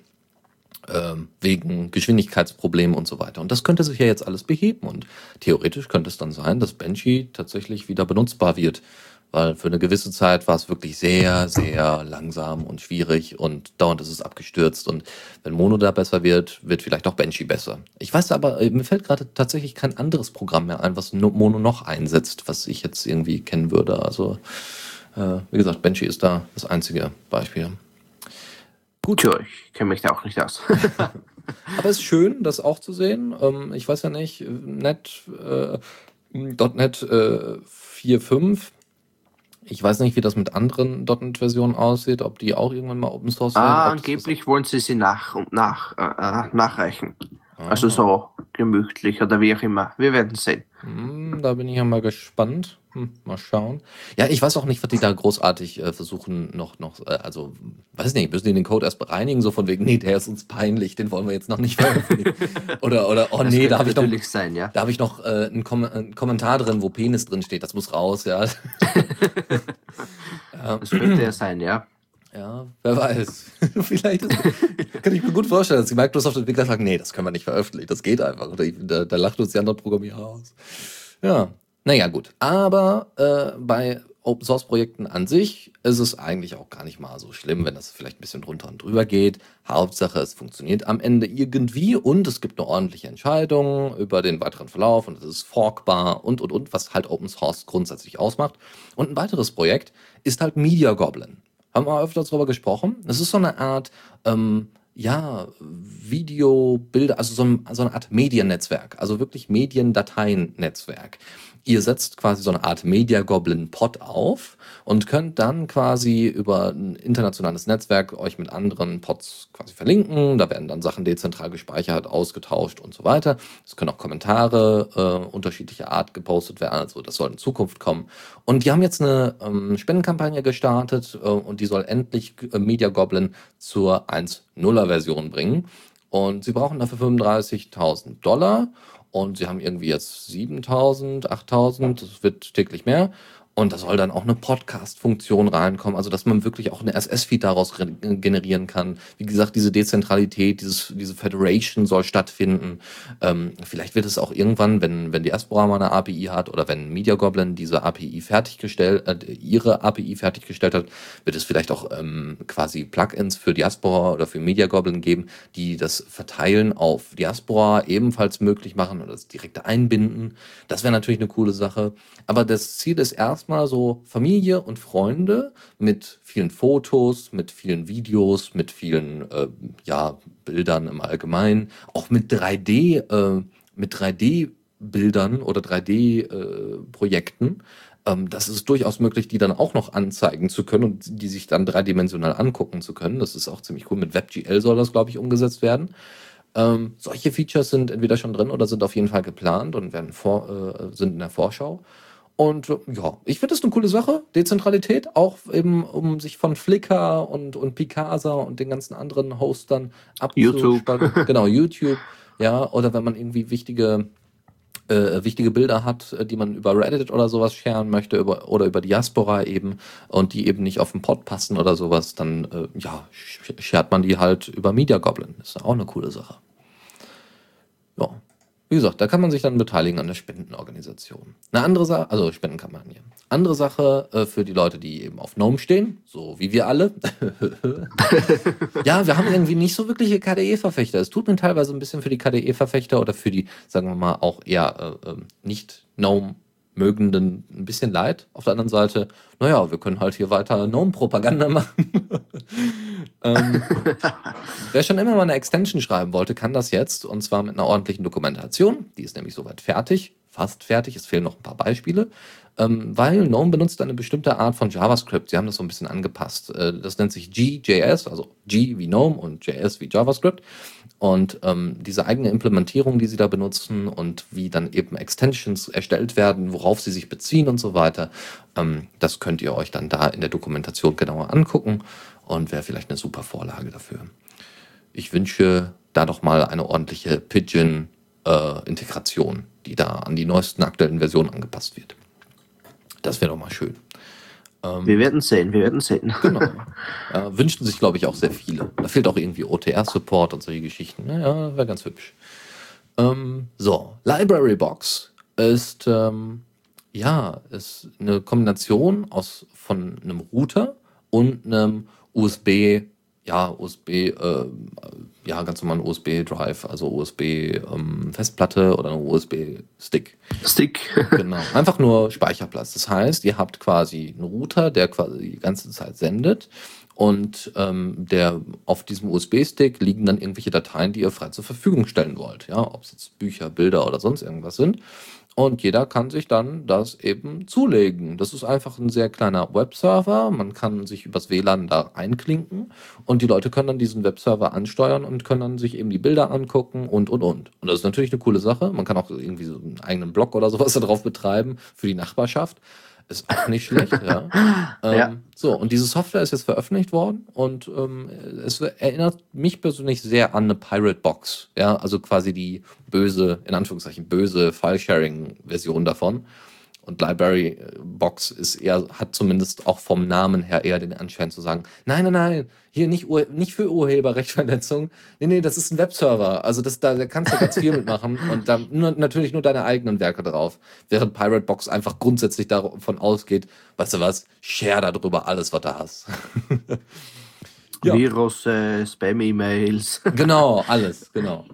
ähm, wegen Geschwindigkeitsproblemen und so weiter. Und das könnte sich ja jetzt alles beheben und theoretisch könnte es dann sein, dass Banshee tatsächlich wieder benutzbar wird, weil für eine gewisse Zeit war es wirklich sehr, sehr langsam und schwierig und dauernd ist es abgestürzt und wenn Mono da besser wird, wird vielleicht auch Banshee besser. Ich weiß aber, äh, mir fällt gerade tatsächlich kein anderes Programm mehr ein, was no- Mono noch einsetzt, was ich jetzt irgendwie kennen würde. Also, äh, wie gesagt, Banshee ist da das einzige Beispiel. gut. Tja, ich kenne mich da auch nicht aus. Aber es ist schön, das auch zu sehen. Ähm, ich weiß ja nicht, Net, äh, .NET äh, 4.5. Ich weiß nicht, wie das mit anderen .NET-Versionen aussieht, ob die auch irgendwann mal Open Source werden. ah, angeblich wollen sie sie nach und nach äh, äh, nachreichen. Ah. Also so gemütlich oder wie auch immer. Wir werden sehen. Hm, da bin ich ja mal gespannt. Hm, mal schauen. Ja, ich weiß auch nicht, was die da großartig äh, versuchen noch, noch, äh, also, weiß nicht, müssen die den Code erst bereinigen, so von wegen, nee, der ist uns peinlich, den wollen wir jetzt noch nicht veröffentlichen. oder, oder, oh Das nee, da habe ich natürlich sein, ja. Da habe ich noch äh, einen, Kom einen Kommentar drin, wo Penis drin steht. Das muss raus, ja. ja. Das könnte ja sein, ja. Ja, wer weiß. Vielleicht ist, kann ich mir gut vorstellen, dass die Microsoft-Entwickler sagen, nee, das können wir nicht veröffentlichen, das geht einfach. Da, da lacht uns die anderen Programmierer aus. Ja, naja, gut. Aber äh, bei Open Source Projekten an sich ist es eigentlich auch gar nicht mal so schlimm, wenn das vielleicht ein bisschen drunter und drüber geht. Hauptsache, es funktioniert am Ende irgendwie und es gibt eine ordentliche Entscheidung über den weiteren Verlauf und es ist forkbar und und und, was halt Open Source grundsätzlich ausmacht. Und ein weiteres Projekt ist halt Media Goblin. Haben wir öfters darüber gesprochen. Es ist so eine Art, ähm, ja, Video, Bilder, also so, ein, so eine Art Mediennetzwerk, also wirklich Mediendateiennetzwerk. Ihr setzt quasi so eine Art Media Goblin Pod auf und könnt dann quasi über ein internationales Netzwerk euch mit anderen Pods quasi verlinken. Da werden dann Sachen dezentral gespeichert, ausgetauscht und so weiter. Es können auch Kommentare äh, unterschiedlicher Art gepostet werden. Also das soll in Zukunft kommen. Und die haben jetzt eine ähm, Spendenkampagne gestartet äh, und die soll endlich äh, Media Goblin zur 1.0er Version bringen. Und sie brauchen dafür 35.000 Dollar. Und sie haben irgendwie jetzt 7.000, 8.000, das wird täglich mehr. Und da soll dann auch eine Podcast-Funktion reinkommen, also dass man wirklich auch eine SS-Feed daraus generieren kann. Wie gesagt, diese Dezentralität, dieses, diese Federation soll stattfinden. Ähm, vielleicht wird es auch irgendwann, wenn, wenn Diaspora mal eine API hat oder wenn Media Goblin diese API fertiggestellt, äh, ihre API fertiggestellt hat, wird es vielleicht auch ähm, quasi Plugins für Diaspora oder für Media Goblin geben, die das Verteilen auf Diaspora ebenfalls möglich machen oder das direkte Einbinden. Das wäre natürlich eine coole Sache. Aber das Ziel ist erstmal so Familie und Freunde mit vielen Fotos, mit vielen Videos, mit vielen äh, ja, Bildern im Allgemeinen, auch mit 3D, äh, mit 3D-Bildern oder 3D-Projekten. Äh, ähm, das ist durchaus möglich, die dann auch noch anzeigen zu können und die sich dann dreidimensional angucken zu können. Das ist auch ziemlich cool. Mit WebGL soll das, glaube ich, umgesetzt werden. Ähm, solche Features sind entweder schon drin oder sind auf jeden Fall geplant und werden vor, äh, sind in der Vorschau. Und ja, ich finde das eine coole Sache. Dezentralität, auch eben, um sich von Flickr und, und Picasa und den ganzen anderen Hostern abzuspannen. YouTube. Genau, YouTube. Ja, oder wenn man irgendwie wichtige, äh, wichtige Bilder hat, die man über Reddit oder sowas scheren möchte, über, oder über Diaspora eben, und die eben nicht auf den Pod passen oder sowas, dann, äh, ja, schert man die halt über Media Goblin. Ist auch eine coole Sache. Ja, wie gesagt, da kann man sich dann beteiligen an der Spendenorganisation. Eine andere Sache, also Spendenkampagne. Andere Sache äh, für die Leute, die eben auf GNOME stehen, so wie wir alle. ja, wir haben irgendwie nicht so wirkliche KDE-Verfechter. Es tut mir teilweise ein bisschen für die KDE-Verfechter oder für die, sagen wir mal, auch eher äh, ähm, nicht GNOME Mögenden ein bisschen leid. Auf der anderen Seite, naja, wir können halt hier weiter GNOME-Propaganda machen. ähm, wer schon immer mal eine Extension schreiben wollte, kann das jetzt und zwar mit einer ordentlichen Dokumentation. Die ist nämlich soweit fertig, fast fertig. Es fehlen noch ein paar Beispiele ähm, weil GNOME benutzt eine bestimmte Art von JavaScript. Sie haben das so ein bisschen angepasst. Äh, das nennt sich GJS, also G wie GNOME und JS wie JavaScript. Und ähm, diese eigene Implementierung, die sie da benutzen und wie dann eben Extensions erstellt werden, worauf sie sich beziehen und so weiter, ähm, das könnt ihr euch dann da in der Dokumentation genauer angucken und wäre vielleicht eine super Vorlage dafür. Ich wünsche da doch mal eine ordentliche Pigeon-Integration, äh, die da an die neuesten aktuellen Versionen angepasst wird. Das wäre doch mal schön. Ähm, wir werden sehen, wir werden sehen. Genau. Äh, wünschten sich, glaube ich, auch sehr viele. Da fehlt auch irgendwie OTR-Support und solche Geschichten. Ja, wäre ganz hübsch. Ähm, so, Library Box ist, ähm, ja, ist eine Kombination aus, von einem Router und einem USB ja, USB, äh, ja, ganz normalen USB-Drive, also USB-Festplatte ähm, oder USB-Stick. Stick. genau. Einfach nur Speicherplatz. Das heißt, ihr habt quasi einen Router, der quasi die ganze Zeit sendet und ähm, der auf diesem USB-Stick liegen dann irgendwelche Dateien, die ihr frei zur Verfügung stellen wollt. Ja, ob es jetzt Bücher, Bilder oder sonst irgendwas sind. Und jeder kann sich dann das eben zulegen. Das ist einfach ein sehr kleiner Webserver. Man kann sich übers WLAN da einklinken und die Leute können dann diesen Webserver ansteuern und können dann sich eben die Bilder angucken und, und, und. Und das ist natürlich eine coole Sache. Man kann auch irgendwie so einen eigenen Blog oder sowas darauf betreiben für die Nachbarschaft. Ist auch nicht schlecht, ja. Ähm, ja. So, und diese Software ist jetzt veröffentlicht worden und ähm, es erinnert mich persönlich sehr an eine Pirate Box. Ja, also quasi die böse, in Anführungszeichen, böse File-Sharing-Version davon. Und Library äh, Box ist eher, hat zumindest auch vom Namen her eher den Anschein zu sagen, nein, nein, nein, hier nicht, nicht für Urheberrechtsverletzung. Nee, nee, das ist ein Webserver. Also das, da, da kannst du ganz viel mitmachen und da nur, natürlich nur deine eigenen Werke drauf. Während Pirate Box einfach grundsätzlich davon ausgeht, weißt du was, share darüber alles, was du hast. ja. Virus, äh, Spam-E-Mails. genau, alles, genau.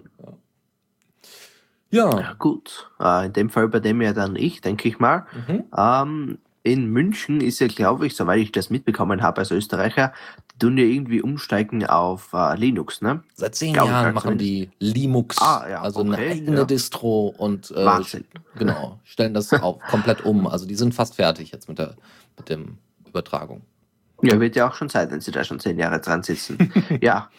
Ja. ja gut, äh, in dem Fall bei dem ja dann ich, denke ich mal. Mhm. Ähm, in München ist ja, glaube ich, soweit ich das mitbekommen habe als Österreicher, die tun ja irgendwie umsteigen auf äh, Linux, ne? Seit zehn Glaub Jahren machen die Linux, ah, ja, also okay, eine eigene ja. Distro und äh, genau, stellen das auch komplett um. Also die sind fast fertig jetzt mit der mit dem Übertragung. Ja, wird ja auch schon Zeit, wenn Sie da schon zehn Jahre dran sitzen. ja.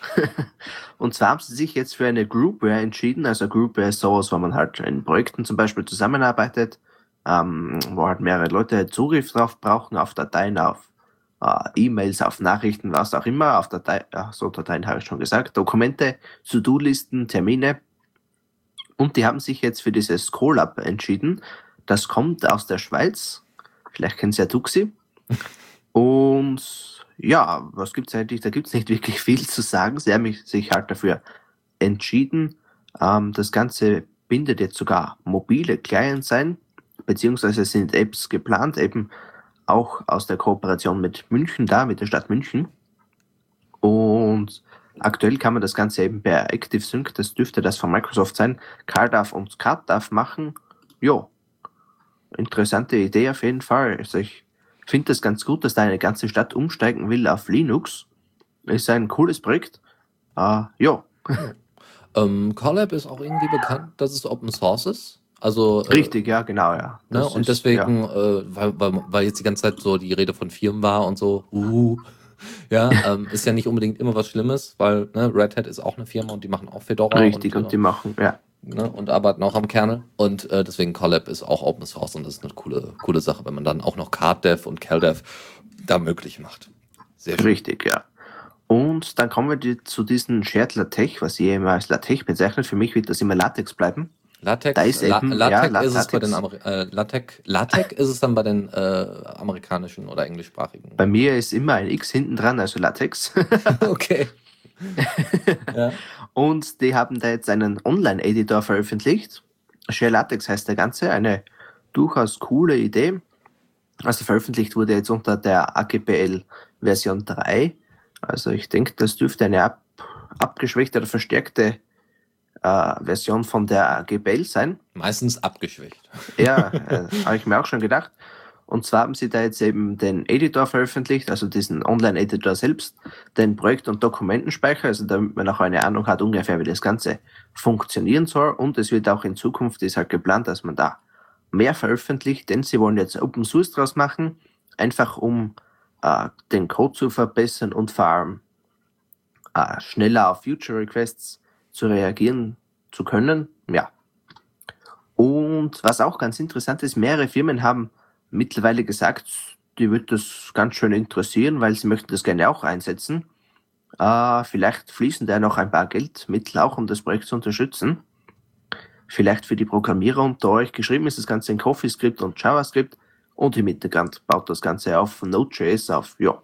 Und zwar haben Sie sich jetzt für eine Groupware entschieden. Also Groupware ist sowas, wo man halt in Projekten zum Beispiel zusammenarbeitet, ähm, wo halt mehrere Leute Zugriff drauf brauchen, auf Dateien, auf äh, E-Mails, auf Nachrichten, was auch immer, auf Dateien, ach so Dateien habe ich schon gesagt, Dokumente, To-Do-Listen, Termine. Und die haben sich jetzt für dieses Colab entschieden. Das kommt aus der Schweiz Vielleicht kennen Sie ja Tuxi. Und ja, was gibt es eigentlich? Da gibt es nicht wirklich viel zu sagen. Sie haben sich halt dafür entschieden. Ähm, das Ganze bindet jetzt sogar mobile Clients ein, beziehungsweise sind Apps geplant, eben auch aus der Kooperation mit München da, mit der Stadt München. Und aktuell kann man das Ganze eben per ActiveSync, das dürfte das von Microsoft sein, CarDAV und CardDAV machen. Jo, interessante Idee auf jeden Fall. Also ich finde das ganz gut, dass da eine ganze Stadt umsteigen will auf Linux. Ist ein cooles Projekt. Uh, ja. Ähm, Colab ist auch irgendwie bekannt, dass es Open Source ist. Also, äh, Richtig, ja, genau, ja. Ne, und ist, deswegen, ja. äh, weil, weil, weil jetzt die ganze Zeit so die Rede von Firmen war und so, uh, ja, ähm, ist ja nicht unbedingt immer was Schlimmes, weil ne, Red Hat ist auch eine Firma und die machen auch Fedora. Richtig, und, und die machen, ja. Ne, und arbeiten auch am Kernel. Und äh, deswegen Collab ist auch Open Source und das ist eine coole, coole Sache, wenn man dann auch noch CardDev und CalDev da möglich macht. Sehr schön. Richtig, ja. Und dann kommen wir zu diesem Shared LaTeX, was ihr immer als LaTeX bezeichnet. Für mich wird das immer Latex bleiben. LaTeX, da ist eben, La LaTeX, ja, ist es bei den Ameri äh, LaTeX, LaTeX ist es dann bei den äh, amerikanischen oder englischsprachigen. Bei mir ist immer ein X hinten dran, also LaTeX. okay. ja. Und die haben da jetzt einen Online-Editor veröffentlicht. Share LaTeX heißt der Ganze, eine durchaus coole Idee. Also veröffentlicht wurde jetzt unter der AGPL Version 3. Also ich denke, das dürfte eine ab, abgeschwächte oder verstärkte äh, Version von der AGPL sein. Meistens abgeschwächt. Ja, äh, habe ich mir auch schon gedacht. Und zwar haben sie da jetzt eben den Editor veröffentlicht, also diesen Online-Editor selbst, den Projekt- und Dokumentenspeicher, also damit man auch eine Ahnung hat ungefähr, wie das Ganze funktionieren soll. Und es wird auch in Zukunft, ist halt geplant, dass man da mehr veröffentlicht, denn sie wollen jetzt Open Source draus machen, einfach um äh, den Code zu verbessern und vor allem äh, schneller auf Future Requests zu reagieren zu können. Ja. Und was auch ganz interessant ist, mehrere Firmen haben mittlerweile gesagt, die wird das ganz schön interessieren, weil sie möchten das gerne auch einsetzen. Äh, vielleicht fließen da noch ein paar Geldmittel auch, um das Projekt zu unterstützen. Vielleicht für die Programmierer unter euch. Geschrieben ist das Ganze in CoffeeScript und JavaScript und im Hintergrund baut das Ganze auf Node.js auf. Ja,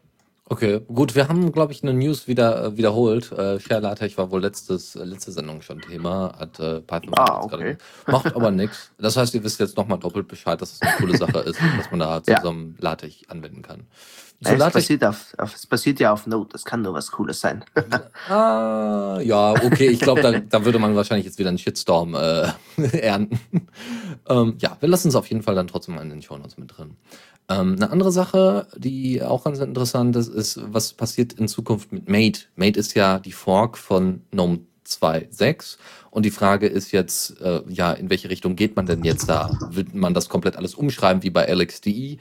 Okay, gut, wir haben, glaube ich, eine News wieder äh, wiederholt. Äh, LaTeX war wohl letztes, äh, letzte Sendung schon Thema, hat äh, Python ah, okay. macht aber nichts. Das heißt, ihr wisst jetzt nochmal doppelt Bescheid, dass es eine coole Sache ist, dass man da zusammen ja. LaTeX anwenden kann. So es, basiert auf, auf, es basiert ja auf Node, das kann nur was Cooles sein. ah, ja, okay, ich glaube, da, da würde man wahrscheinlich jetzt wieder einen Shitstorm äh, ernten. ähm, ja, wir lassen es auf jeden Fall dann trotzdem mal in den Show Notes mit drin. Ähm, eine andere Sache, die auch ganz interessant ist, ist, was passiert in Zukunft mit Mate. Mate ist ja die Fork von GNOME 2.6 und die Frage ist jetzt, äh, ja, in welche Richtung geht man denn jetzt da? Wird man das komplett alles umschreiben wie bei LXDE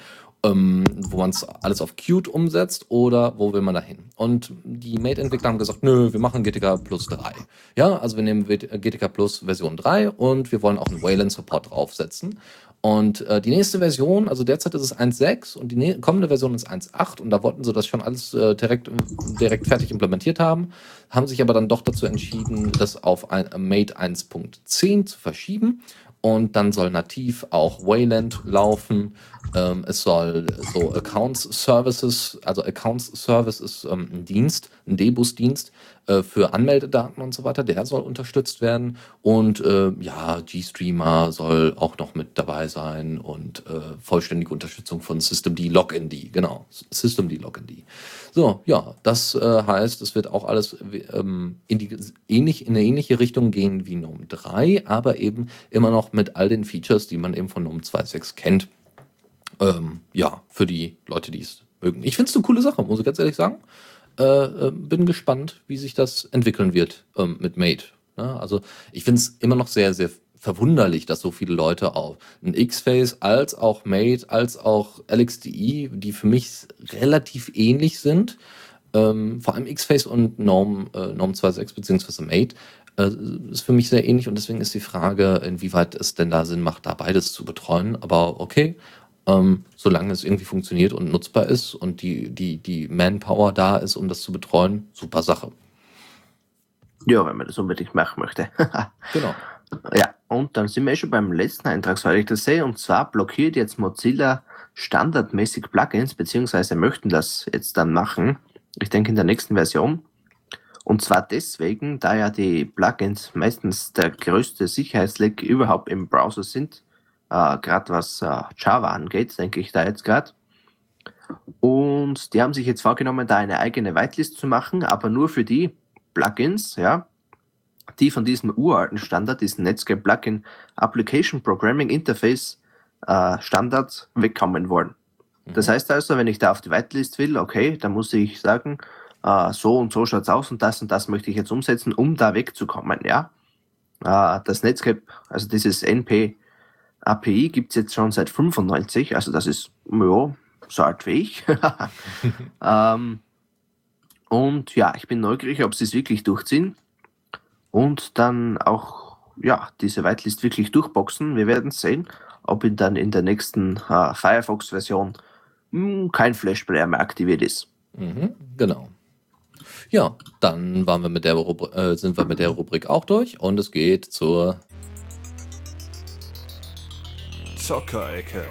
ähm, wo man es alles auf Qt umsetzt oder wo will man da hin? Und die Mate-Entwickler haben gesagt, nö, wir machen GTK Plus 3. Ja, also wir nehmen GTK Plus Version 3 und wir wollen auch einen Wayland-Support draufsetzen. Und äh, die nächste Version, also derzeit ist es 1.6 und die kommende Version ist 1.8 und da wollten sie das schon alles äh, direkt, direkt fertig implementiert haben, haben sich aber dann doch dazu entschieden, das auf ein, Mate 1.10 zu verschieben und dann soll nativ auch Wayland laufen. Ähm, es soll so Accounts Services, also Accounts Service ist ähm, ein Dienst, ein Debus-Dienst äh, für Anmeldedaten und so weiter. Der soll unterstützt werden. Und äh, ja, GStreamer soll auch noch mit dabei sein und äh, vollständige Unterstützung von Systemd Login-D. Genau, Systemd Login-D. So, ja, das äh, heißt, es wird auch alles ähm, in, die, ähnlich, in eine ähnliche Richtung gehen wie GNOME 3, aber eben immer noch mit all den Features, die man eben von GNOME 2.6 kennt. Ähm, ja, für die Leute, die es mögen. Ich finde es eine coole Sache, muss ich ganz ehrlich sagen. Äh, äh, bin gespannt, wie sich das entwickeln wird ähm, mit Mate. Ja, also ich finde es immer noch sehr, sehr verwunderlich, dass so viele Leute auf ein X-Face als auch Mate als auch LXDE, die für mich relativ ähnlich sind, ähm, vor allem X-Face und Norm, äh, Norm 2.6 bzw. Mate, äh, ist für mich sehr ähnlich und deswegen ist die Frage, inwieweit es denn da Sinn macht, da beides zu betreuen. Aber okay, ähm, solange es irgendwie funktioniert und nutzbar ist und die, die, die Manpower da ist, um das zu betreuen, super Sache. Ja, wenn man das unbedingt machen möchte. genau. Ja, und dann sind wir eh schon beim letzten Eintrag, soweit ich das sehe. Und zwar blockiert jetzt Mozilla standardmäßig Plugins, beziehungsweise möchten das jetzt dann machen. Ich denke in der nächsten Version. Und zwar deswegen, da ja die Plugins meistens der größte Sicherheitsleck überhaupt im Browser sind. Äh, gerade was äh, Java angeht, denke ich da jetzt gerade. Und die haben sich jetzt vorgenommen, da eine eigene Whitelist zu machen, aber nur für die Plugins, ja, die von diesem uralten Standard, diesem Netscape Plugin Application Programming Interface äh, Standard wegkommen wollen. Mhm. Das heißt also, wenn ich da auf die Whitelist will, okay, dann muss ich sagen, äh, so und so schaut es aus und das und das möchte ich jetzt umsetzen, um da wegzukommen, ja. Äh, das Netscape, also dieses NP API gibt es jetzt schon seit 95, also das ist ja, so alt wie ich. ähm, und ja, ich bin neugierig, ob sie es wirklich durchziehen und dann auch ja, diese Whitelist wirklich durchboxen. Wir werden sehen, ob ihn dann in der nächsten äh, Firefox-Version hm, kein Flash-Player mehr aktiviert ist. Mhm, genau. Ja, dann waren wir mit der äh, sind wir mit der Rubrik auch durch und es geht zur Zockerecke.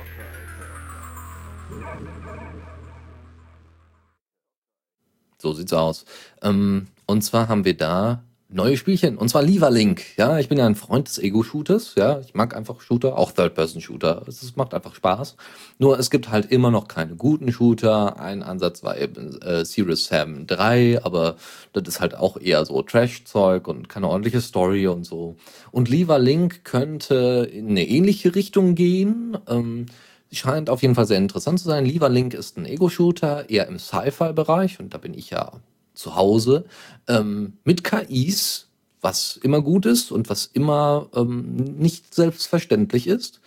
So sieht's aus. Ähm, und zwar haben wir da neue Spielchen. Und zwar Lieferlink. Ja, ich bin ja ein Freund des Ego-Shooters. Ja, ich mag einfach Shooter, auch Third-Person-Shooter. Es macht einfach Spaß. Nur es gibt halt immer noch keine guten Shooter. Ein Ansatz war eben äh, Serious Sam 3, aber das ist halt auch eher so Trash-Zeug und keine ordentliche Story und so. Und Lieferlink könnte in eine ähnliche Richtung gehen. Ähm, scheint auf jeden Fall sehr interessant zu sein. Lieferlink ist ein Ego-Shooter, eher im Sci-Fi-Bereich und da bin ich ja zu Hause ähm, mit KIs, was immer gut ist und was immer ähm, nicht selbstverständlich ist.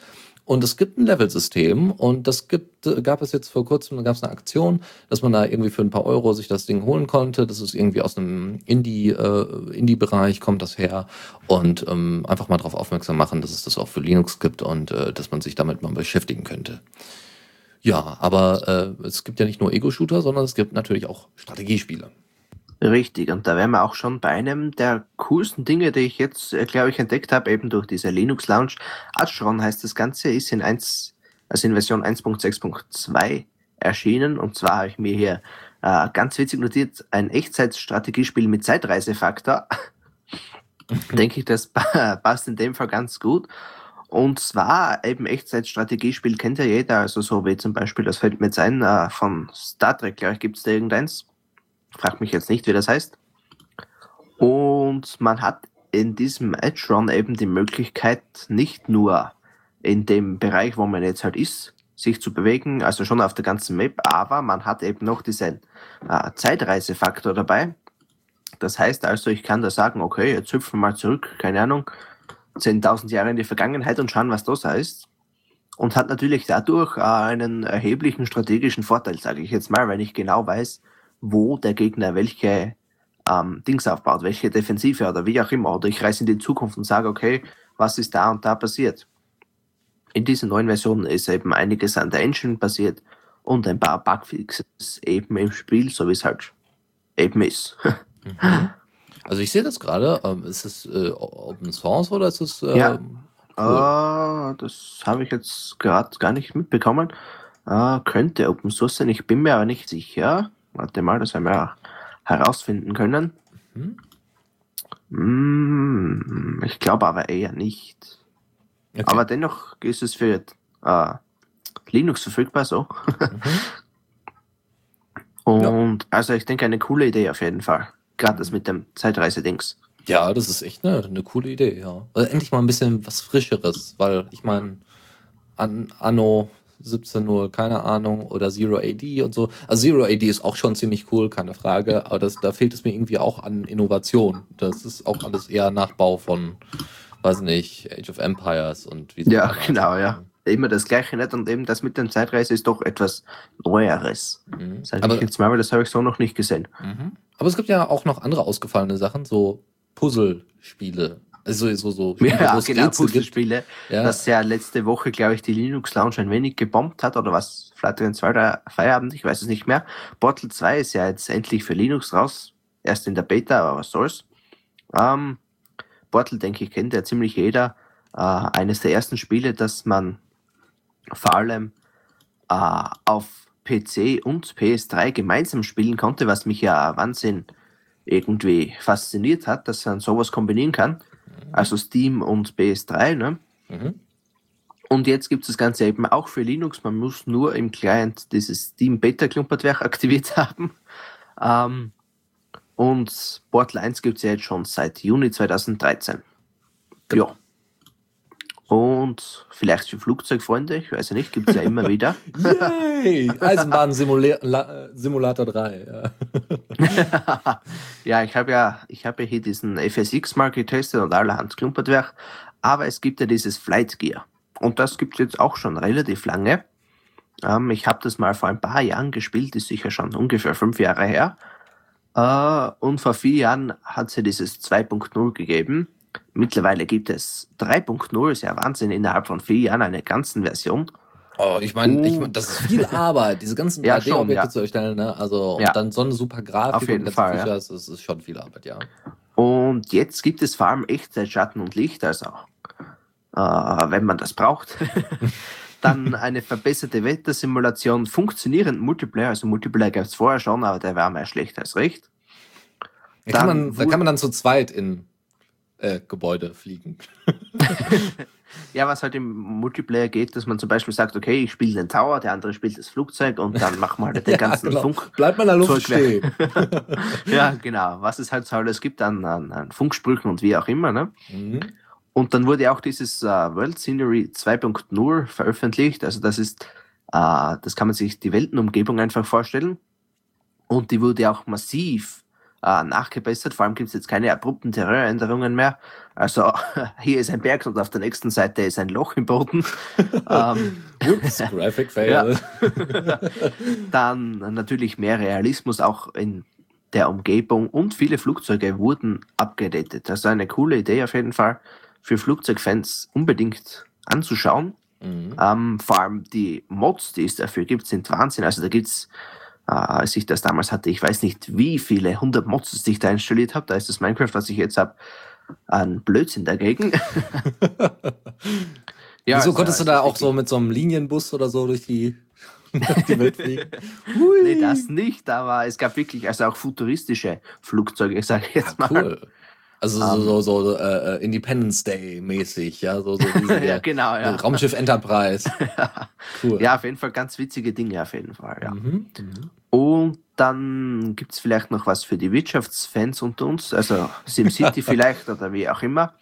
Und es gibt ein Levelsystem und das gibt, äh, gab es jetzt vor kurzem, da gab es eine Aktion, dass man da irgendwie für ein paar Euro sich das Ding holen konnte. Das ist irgendwie aus einem Indie, äh, Indie-Bereich kommt das her und ähm, einfach mal darauf aufmerksam machen, dass es das auch für Linux gibt und äh, dass man sich damit mal beschäftigen könnte. Ja, aber äh, es gibt ja nicht nur Ego-Shooter, sondern es gibt natürlich auch Strategiespiele. Richtig, und da wären wir auch schon bei einem der coolsten Dinge, die ich jetzt, äh, glaube ich, entdeckt habe, eben durch diese Linux Lounge. Ashron heißt das Ganze, ist in 1, also in Version 1.6.2 erschienen. Und zwar habe ich mir hier äh, ganz witzig notiert, ein Echtzeitstrategiespiel mit Zeitreisefaktor. Denke ich, das passt in dem Fall ganz gut. Und zwar eben Echtzeitstrategiespiel kennt ja jeder, also so wie zum Beispiel, das fällt mir jetzt ein, äh, von Star Trek, glaube ich, gibt es da irgendeins Frag mich jetzt nicht, wie das heißt. Und man hat in diesem Edge Run eben die Möglichkeit, nicht nur in dem Bereich, wo man jetzt halt ist, sich zu bewegen, also schon auf der ganzen Map, aber man hat eben noch diesen äh, Zeitreisefaktor dabei. Das heißt also, ich kann da sagen, okay, jetzt hüpfen wir mal zurück, keine Ahnung, 10.000 Jahre in die Vergangenheit und schauen, was das heißt. Und hat natürlich dadurch äh, einen erheblichen strategischen Vorteil, sage ich jetzt mal, wenn ich genau weiß, wo der Gegner welche ähm, Dings aufbaut, welche Defensive oder wie auch immer. Oder ich reise in die Zukunft und sage, okay, was ist da und da passiert. In dieser neuen Version ist eben einiges an der Engine passiert und ein paar Bugfixes eben im Spiel, so wie es halt eben ist. Mhm. Also ich sehe das gerade. Ähm, ist es äh, Open Source oder ist es... Äh, ja, cool. uh, das habe ich jetzt gerade gar nicht mitbekommen. Uh, könnte Open Source sein, ich bin mir aber nicht sicher. Warte mal, das werden wir herausfinden können. Mhm. Ich glaube aber eher nicht. Okay. Aber dennoch ist es für äh, Linux verfügbar so. Mhm. Und ja. also ich denke eine coole Idee auf jeden Fall. Gerade das mit dem Zeitreise-Dings. Ja, das ist echt eine, eine coole Idee, ja. Also endlich mal ein bisschen was Frischeres, weil ich meine, an Anno 17.0, keine Ahnung, oder Zero AD und so. Also Zero AD ist auch schon ziemlich cool, keine Frage, aber das, da fehlt es mir irgendwie auch an Innovation. Das ist auch alles eher Nachbau von, weiß nicht, Age of Empires und wie Ja, genau, ja. Immer das gleiche nicht und eben das mit dem Zeitreise ist doch etwas Neueres. Mhm. Aber, jetzt mal, weil das habe ich so noch nicht gesehen. Mhm. Aber es gibt ja auch noch andere ausgefallene Sachen, so Puzzle-Spiele also so, so ja, genau, Puzzlespiele. Ja. Das ja letzte Woche, glaube ich, die Linux Lounge ein wenig gebombt hat, oder was? Flattering 2 der Feierabend, ich weiß es nicht mehr. Portal 2 ist ja jetzt endlich für Linux raus. Erst in der Beta, aber was soll's. Ähm, Portal, denke ich, kennt ja ziemlich jeder. Äh, eines der ersten Spiele, das man vor allem äh, auf PC und PS3 gemeinsam spielen konnte, was mich ja Wahnsinn irgendwie fasziniert hat, dass man sowas kombinieren kann. Also Steam und PS3. Ne? Mhm. Und jetzt gibt es das Ganze eben auch für Linux. Man muss nur im Client dieses Steam Beta Klumpertwerk aktiviert haben. Ähm, und Portal 1 gibt es ja jetzt schon seit Juni 2013. Ja. Und vielleicht für Flugzeugfreunde, ich weiß ja nicht, gibt es ja immer wieder. Yay! Eisenbahn-Simulator 3. Ja, ja ich habe ja, ich habe ja hier diesen FSX mal getestet und allerhand Klumpertwerk. Aber es gibt ja dieses Flight Gear. Und das gibt es jetzt auch schon relativ lange. Ähm, ich habe das mal vor ein paar Jahren gespielt, ist sicher schon ungefähr fünf Jahre her. Äh, und vor vier Jahren hat es ja dieses 2.0 gegeben. Mittlerweile gibt es 3.0, ist ja Wahnsinn, innerhalb von vier Jahren eine ganze Version. Oh, ich meine, ich mein, das ist viel Arbeit, diese ganzen Ja, 3D-Objekte schon, ja. zu erstellen, ne? Also, und Ja. dann so eine super Grafik Auf jeden und Fall, ja. Features, das ist schon viel Arbeit, ja. Und jetzt gibt es vor allem Echtzeit, Schatten und Licht, also äh, wenn man das braucht. Dann eine verbesserte Wettersimulation, funktionierenden Multiplayer, also Multiplayer gab es vorher schon, aber der war mehr schlecht als recht. Da kann, man, da kann man dann zu zweit in äh, Gebäude fliegen. Ja, was halt im Multiplayer geht, dass man zum Beispiel sagt, okay, ich spiele den Tower, der andere spielt das Flugzeug und dann machen wir halt den ganzen genau. Funk. Bleibt man in der Luft stehen. Ja, genau, was es halt so alles gibt an, an, an Funksprüchen und wie auch immer. Ne? Mhm. Und dann wurde auch dieses äh, World Scenery 2.0 veröffentlicht. Also das ist, äh, das kann man sich die Weltenumgebung einfach vorstellen. Und die wurde auch massiv äh, nachgebessert. Vor allem gibt es jetzt keine abrupten Terrainänderungen mehr. Also hier ist ein Berg und auf der nächsten Seite ist ein Loch im Boden. ähm, Ups, Graphic Fail. Dann natürlich mehr Realismus auch in der Umgebung und viele Flugzeuge wurden abgedatet. Das ist eine coole Idee auf jeden Fall für Flugzeugfans unbedingt anzuschauen. Mhm. Ähm, vor allem die Mods, die es dafür gibt, sind Wahnsinn. Also da gibt's, äh, als ich das damals hatte, ich weiß nicht, wie viele 100 Mods die ich da installiert habe. Da ist das Minecraft, was ich jetzt habe, ein Blödsinn dagegen. Wieso also, konntest du es da auch so mit so einem Linienbus oder so durch die, die Welt fliegen? Nee, das nicht, aber es gab wirklich also auch futuristische Flugzeuge, sage ich jetzt mal. Cool. Also Ähm. so, so, so äh, äh, Independence Day mäßig, ja, so, so diese, Ja, genau, ja. Raumschiff Enterprise. Cool. Ja, auf jeden Fall ganz witzige Dinge, auf jeden Fall, ja. Mhm. Und dann gibt es vielleicht noch was für die Wirtschaftsfans unter uns, also SimCity vielleicht oder wie auch immer.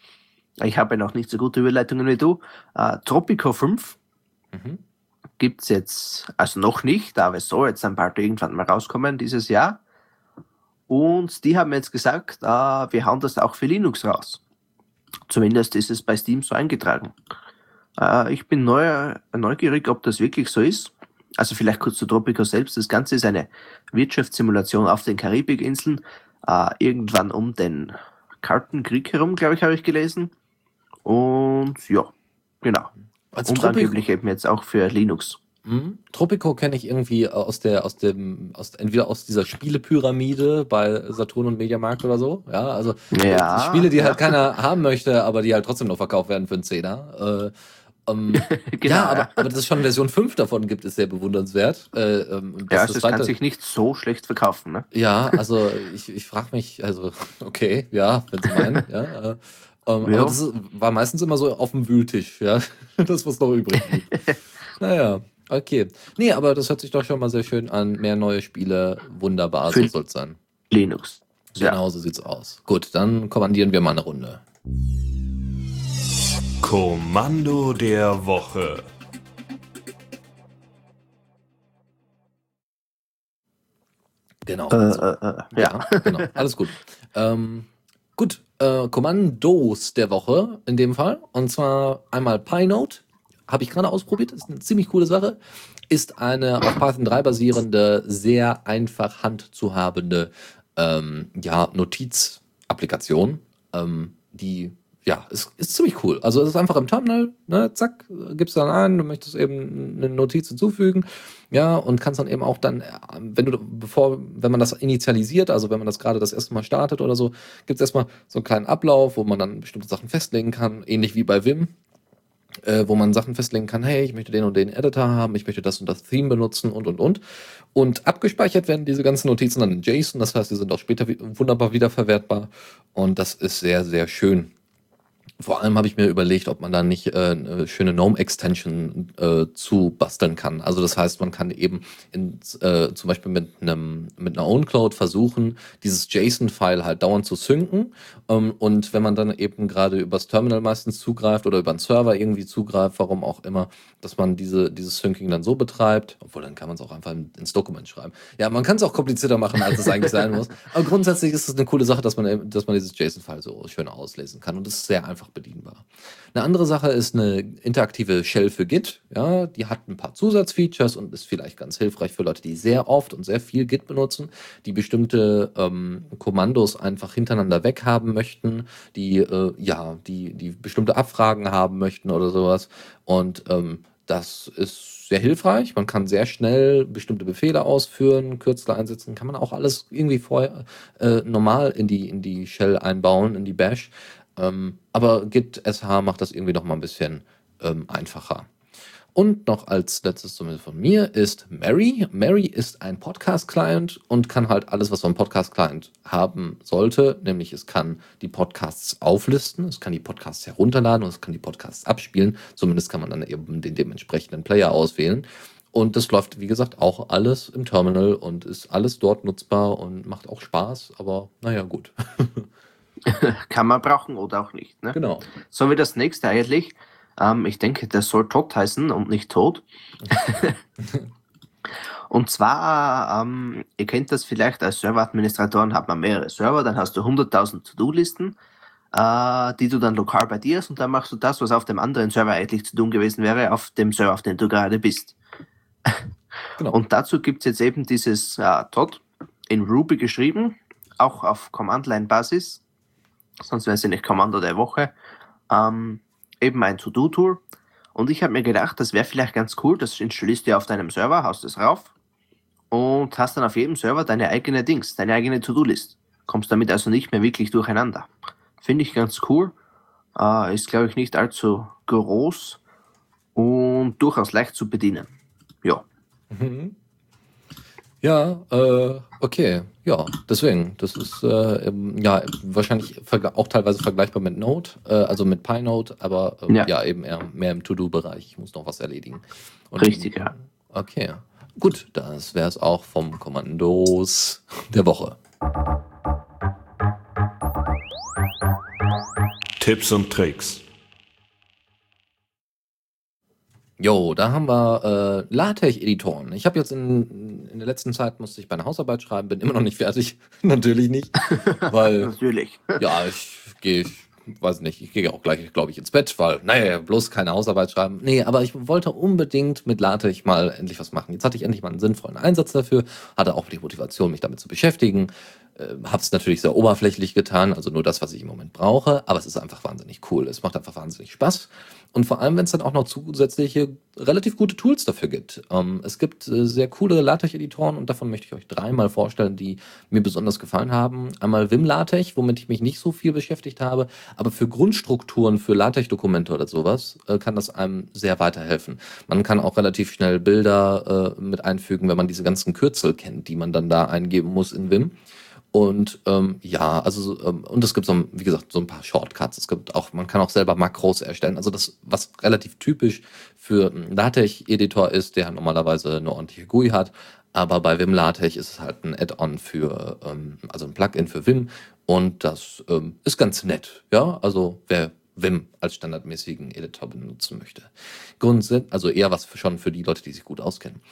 Ich habe ja noch nicht so gute Überleitungen wie du. Äh, Tropico 5 Mhm. gibt es jetzt, also noch nicht, aber es soll jetzt dann bald irgendwann mal rauskommen dieses Jahr. Und die haben jetzt gesagt, äh, wir hauen das auch für Linux raus. Zumindest ist es bei Steam so eingetragen. Äh, ich bin neu, neugierig, ob das wirklich so ist. Also vielleicht kurz zu Tropico selbst. Das Ganze ist eine Wirtschaftssimulation auf den Karibikinseln, äh, irgendwann um den Kalten Krieg herum, glaube ich, habe ich gelesen. Und ja, genau. Also Und Tropico, angeblich eben jetzt auch für Linux. Mhm. Tropico kenne ich irgendwie aus der, aus dem, aus, entweder aus dieser Spielepyramide bei Saturn und Mediamarkt oder so. Ja, also Ja, Spiele, die ja. halt keiner haben möchte, aber die halt trotzdem noch verkauft werden für einen Zehner. Äh, ähm, Genau, ja, aber, ja. aber dass es schon Version 5 davon gibt, ist sehr bewundernswert. Äh, ähm, Ja, also das kann sich nicht so schlecht verkaufen. Ne? Ja, also ich, ich frage mich, also okay, ja, wenn Sie meinen, ja. Äh, ähm, Ja. Aber das war meistens immer so auf dem Wühltisch, ja. Das, was noch übrig blieb. naja, okay. Nee, aber das hört sich doch schon mal sehr schön an. Mehr neue Spiele, wunderbar, so soll es sein. Linux. Ja. Genau so sieht's aus. Gut, dann kommandieren wir mal eine Runde. Kommando der Woche. Genau. Äh, so. äh, äh, ja. Ja, genau. Alles gut. Ähm, gut, äh, Kommandos der Woche in dem Fall. Und zwar einmal PyNote. Habe ich gerade ausprobiert. Ist eine ziemlich coole Sache. Ist eine auf Python 3 basierende, sehr einfach handzuhabende ähm, ja, Notizapplikation, ähm, die ja, es ist ziemlich cool. Also es ist einfach im Terminal, ne, zack, gibst dann ein, du möchtest eben eine Notiz hinzufügen, ja, und kannst dann eben auch dann, wenn du, bevor, wenn man das initialisiert, also wenn man das gerade das erste Mal startet oder so, gibt es erstmal so einen kleinen Ablauf, wo man dann bestimmte Sachen festlegen kann, ähnlich wie bei Vim, äh, wo man Sachen festlegen kann, hey, ich möchte den und den Editor haben, ich möchte das und das Theme benutzen und und und. Und abgespeichert werden diese ganzen Notizen dann in JSON, das heißt, die sind auch später wunderbar wiederverwertbar und das ist sehr, sehr schön. Vor allem habe ich mir überlegt, ob man da nicht äh, eine schöne GNOME-Extension äh, zu basteln kann. Also das heißt, man kann eben in, äh, zum Beispiel mit einem mit einer OwnCloud versuchen, dieses JSON-File halt dauernd zu synken. Ähm, und wenn man dann eben gerade übers Terminal meistens zugreift oder über einen Server irgendwie zugreift, warum auch immer, dass man diese dieses Syncing dann so betreibt, obwohl dann kann man es auch einfach ins Dokument schreiben. Ja, man kann es auch komplizierter machen, als es eigentlich sein muss. Aber grundsätzlich ist es eine coole Sache, dass man dass man dieses JSON-File so schön auslesen kann und es ist sehr einfach einfach bedienbar. Eine andere Sache ist eine interaktive Shell für Git. Ja, die hat ein paar Zusatzfeatures und ist vielleicht ganz hilfreich für Leute, die sehr oft und sehr viel Git benutzen, die bestimmte ähm, Kommandos einfach hintereinander weghaben möchten, die äh, ja, die, die bestimmte Abfragen haben möchten oder sowas. Und ähm, das ist sehr hilfreich. Man kann sehr schnell bestimmte Befehle ausführen, Kürzel einsetzen, kann man auch alles irgendwie vorher äh, normal in die, in die Shell einbauen, in die Bash. Ähm, aber Git SH macht das irgendwie noch mal ein bisschen ähm, einfacher. Und noch als letztes zumindest von mir ist Mary. Mary ist ein Podcast-Client und kann halt alles, was so ein Podcast-Client haben sollte, nämlich es kann die Podcasts auflisten, es kann die Podcasts herunterladen und es kann die Podcasts abspielen. Zumindest kann man dann eben den dementsprechenden Player auswählen. Und das läuft, wie gesagt, auch alles im Terminal und ist alles dort nutzbar und macht auch Spaß, aber naja, gut. Kann man brauchen oder auch nicht. Ne? Genau. So wie das nächste eigentlich. Ähm, ich denke, das soll Tod heißen und nicht Tod. und zwar, ähm, ihr kennt das vielleicht, als Serveradministratoren hat man mehrere Server, dann hast du 100.000 To-Do-Listen, äh, die du dann lokal bei dir hast und dann machst du das, was auf dem anderen Server eigentlich zu tun gewesen wäre, auf dem Server, auf dem du gerade bist. Genau. Und dazu gibt es jetzt eben dieses äh, Tod in Ruby geschrieben, auch auf Command-Line-Basis sonst wäre es ja nicht Kommando der Woche, ähm, eben ein To-Do-Tool. Und ich habe mir gedacht, das wäre vielleicht ganz cool, das installierst du auf deinem Server, haust es rauf und hast dann auf jedem Server deine eigene Dings, deine eigene To-Do-List. Kommst damit also nicht mehr wirklich durcheinander. Finde ich ganz cool. Äh, ist, glaube ich, nicht allzu groß und durchaus leicht zu bedienen. Ja. Mhm. Ja, äh, okay. Ja, deswegen. Das ist äh, ja wahrscheinlich auch teilweise vergleichbar mit Node, äh, also mit PyNode, aber äh, ja. ja. eben eher mehr im To-Do-Bereich. Ich muss noch was erledigen. Und, Richtig, ja. Okay. Gut, das wäre es auch vom Kommandos der Woche. Tipps und Tricks. Jo, da haben wir äh, LaTeX-Editoren. Ich habe jetzt in, in der letzten Zeit musste ich meine Hausarbeit schreiben, bin immer noch nicht fertig. Natürlich nicht. Weil. Natürlich. Ja, ich gehe, weiß nicht, ich gehe auch gleich, glaube ich, ins Bett, weil, naja, bloß keine Hausarbeit schreiben. Nee, aber ich wollte unbedingt mit LaTeX mal endlich was machen. Jetzt hatte ich endlich mal einen sinnvollen Einsatz dafür, hatte auch die Motivation, mich damit zu beschäftigen. Äh, habe es natürlich sehr oberflächlich getan, also nur das, was ich im Moment brauche, aber es ist einfach wahnsinnig cool. Es macht einfach wahnsinnig Spaß. Und vor allem, wenn es dann auch noch zusätzliche, relativ gute Tools dafür gibt. Ähm, es gibt äh, sehr coole LaTeX-Editoren und davon möchte ich euch dreimal vorstellen, die mir besonders gefallen haben. Einmal Vim LaTeX, womit ich mich nicht so viel beschäftigt habe, aber für Grundstrukturen, für LaTeX-Dokumente oder sowas, äh, kann das einem sehr weiterhelfen. Man kann auch relativ schnell Bilder äh, mit einfügen, wenn man diese ganzen Kürzel kennt, die man dann da eingeben muss in Vim. Und ähm, ja, also ähm, und es gibt so, wie gesagt, so ein paar Shortcuts. Es gibt auch, man kann auch selber Makros erstellen. Also das, was relativ typisch für einen LaTeX-Editor ist, der normalerweise eine ordentliche GUI hat. Aber bei Vim LaTeX ist es halt ein Add-on für, ähm, also ein Plugin für Vim. Und das ähm, ist ganz nett. Ja, also wer Vim als standardmäßigen Editor benutzen möchte. Grundsätzlich, also eher was für, schon für die Leute, die sich gut auskennen.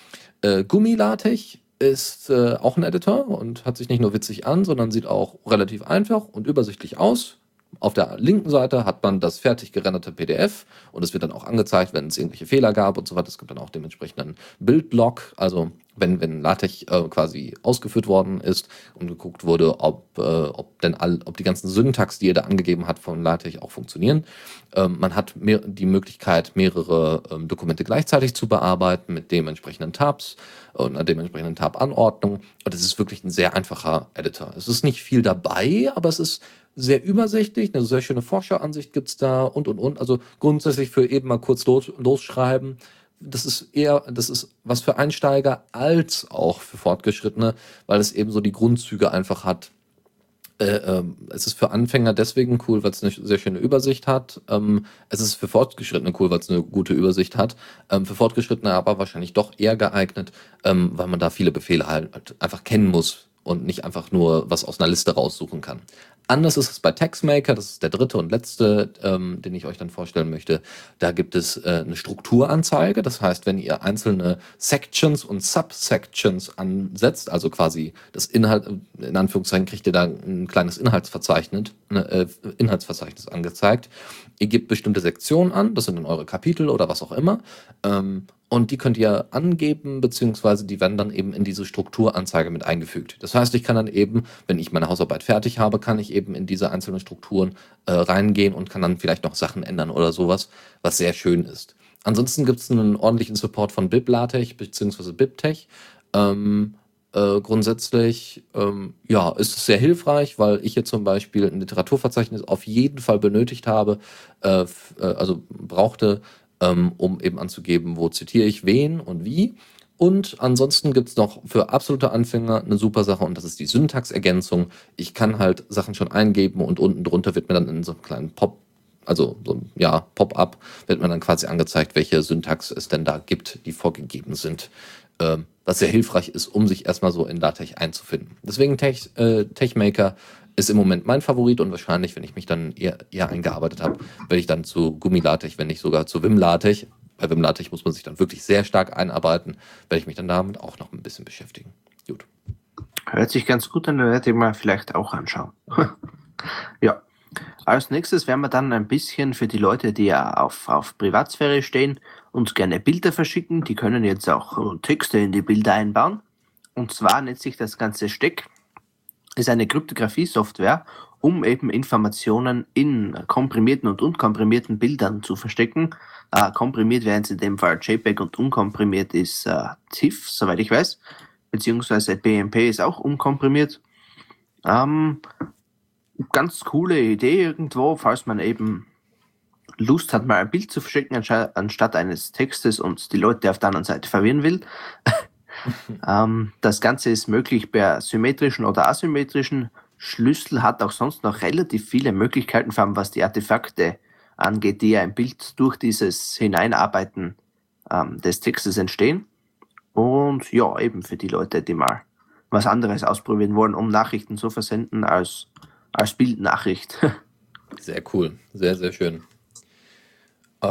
Äh, Gummi-LaTeX ist äh, auch ein Editor und hat sich nicht nur witzig an, sondern sieht auch relativ einfach und übersichtlich aus. Auf der linken Seite hat man das fertig gerenderte PDF und es wird dann auch angezeigt, wenn es irgendwelche Fehler gab und so weiter. Es gibt dann auch dementsprechend einen Bildlog, also wenn, wenn LaTeX äh, quasi ausgeführt worden ist und geguckt wurde, ob, äh, ob denn all, ob die ganzen Syntax, die ihr da angegeben habt von LaTeX auch funktionieren. Ähm, man hat mehr, die Möglichkeit, mehrere ähm, Dokumente gleichzeitig zu bearbeiten mit dementsprechenden Tabs und einer dementsprechenden Tab-Anordnung. Und es ist wirklich ein sehr einfacher Editor. Es ist nicht viel dabei, aber es ist sehr übersichtlich, eine sehr schöne Vorschauansicht gibt es da und und und. Also grundsätzlich für eben mal kurz los, losschreiben das ist eher, das ist was für Einsteiger als auch für Fortgeschrittene, weil es eben so die Grundzüge einfach hat. Äh, äh, es ist für Anfänger deswegen cool, weil es eine sehr schöne Übersicht hat. Ähm, es ist für Fortgeschrittene cool, weil es eine gute Übersicht hat. Ähm, für Fortgeschrittene aber wahrscheinlich doch eher geeignet, ähm, weil man da viele Befehle halt einfach kennen muss und nicht einfach nur was aus einer Liste raussuchen kann. Anders ist es bei TextMaker, das ist der dritte und letzte, ähm, den ich euch dann vorstellen möchte. Da gibt es äh, eine Strukturanzeige. Das heißt, wenn ihr einzelne Sections und Subsections ansetzt, also quasi das Inhalt, in Anführungszeichen kriegt ihr da ein kleines Inhaltsverzeichnis, äh, Inhaltsverzeichnis angezeigt. Ihr gebt bestimmte Sektionen an, das sind dann eure Kapitel oder was auch immer. Ähm, und die könnt ihr angeben, beziehungsweise die werden dann eben in diese Strukturanzeige mit eingefügt. Das heißt, ich kann dann eben, wenn ich meine Hausarbeit fertig habe, kann ich eben in diese einzelnen Strukturen äh, reingehen und kann dann vielleicht noch Sachen ändern oder sowas, was sehr schön ist. Ansonsten gibt es einen ordentlichen Support von BibLaTeX bzw. BibTeX. Ähm, äh, grundsätzlich ähm, ja, ist es sehr hilfreich, weil ich hier zum Beispiel ein Literaturverzeichnis auf jeden Fall benötigt habe, äh, äh also brauchte, ähm, um eben anzugeben, wo zitiere ich wen und wie. Und ansonsten gibt es noch für absolute Anfänger eine super Sache und das ist die Syntaxergänzung. Ich kann halt Sachen schon eingeben und unten drunter wird mir dann in so einem kleinen Pop, also so ja, Pop-up, wird mir dann quasi angezeigt, welche Syntax es denn da gibt, die vorgegeben sind. Ähm, was sehr hilfreich ist, um sich erstmal so in LaTeX einzufinden. Deswegen Tech, äh, TechMaker ist im Moment mein Favorit und wahrscheinlich, wenn ich mich dann eher, eher eingearbeitet habe, werde ich dann zu Gummilatech, wenn nicht sogar zu Wimlatech. Bei Wimlatech muss man sich dann wirklich sehr stark einarbeiten, werde ich mich dann damit auch noch ein bisschen beschäftigen. Gut. Hört sich ganz gut an, werde ich mal vielleicht auch anschauen. ja. Als nächstes werden wir dann ein bisschen für die Leute, die ja auf, auf Privatsphäre stehen, uns gerne Bilder verschicken. Die können jetzt auch Texte in die Bilder einbauen. Und zwar nennt sich das Ganze Steck ist eine Kryptographie-Software, um eben Informationen in komprimierten und unkomprimierten Bildern zu verstecken. Äh, komprimiert wären es in dem Fall JPEG und unkomprimiert ist äh, TIFF, soweit ich weiß. Beziehungsweise BMP ist auch unkomprimiert. Ähm, ganz coole Idee irgendwo, falls man eben Lust hat, mal ein Bild zu verschicken, anstatt eines Textes und die Leute auf der anderen Seite verwirren will. ähm, das Ganze ist möglich per symmetrischen oder asymmetrischen Schlüssel, hat auch sonst noch relativ viele Möglichkeiten, vor allem was die Artefakte angeht, die ja im Bild durch dieses Hineinarbeiten ähm, des Textes entstehen. Und ja, eben für die Leute, die mal was anderes ausprobieren wollen, um Nachrichten zu versenden als, als Bildnachricht. Sehr cool, sehr, sehr schön.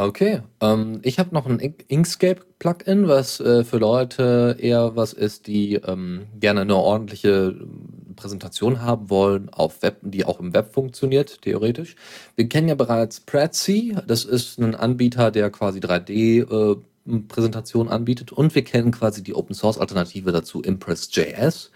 Okay, ähm, ich habe noch ein Inkscape-Plugin, was äh, für Leute eher was ist, die ähm, gerne eine ordentliche ähm, Präsentation haben wollen auf Web, die auch im Web funktioniert, theoretisch. Wir kennen ja bereits Prezi, das ist ein Anbieter, der quasi 3D äh, anbietet und wir kennen quasi die Open Source Alternative dazu Impress.js.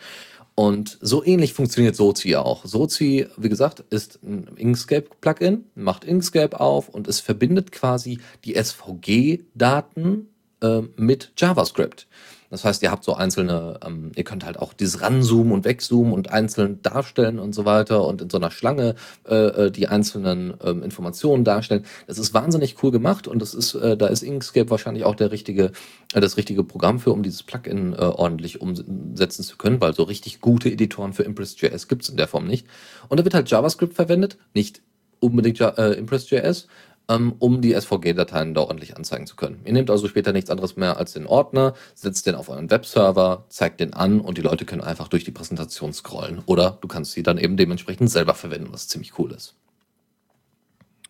Und so ähnlich funktioniert Sozi auch. Sozi, wie gesagt, ist ein Inkscape-Plugin, macht Inkscape auf und es verbindet quasi die SVG-Daten äh, mit JavaScript. Das heißt, ihr habt so einzelne, ähm, ihr könnt halt auch dieses ranzoomen und wegzoomen und einzeln darstellen und so weiter und in so einer Schlange äh, äh, die einzelnen ähm, Informationen darstellen. Das ist wahnsinnig cool gemacht und das ist, äh, da ist Inkscape wahrscheinlich auch der richtige, äh, das richtige Programm für, um dieses Plugin äh, ordentlich umsetzen zu können, weil so richtig gute Editoren für Impress.js gibt es in der Form nicht. Und da wird halt JavaScript verwendet, nicht unbedingt äh, Impress.js, um die SVG-Dateien da ordentlich anzeigen zu können. Ihr nehmt also später nichts anderes mehr als den Ordner, setzt den auf euren Webserver, zeigt den an und die Leute können einfach durch die Präsentation scrollen. Oder du kannst sie dann eben dementsprechend selber verwenden, was ziemlich cool ist.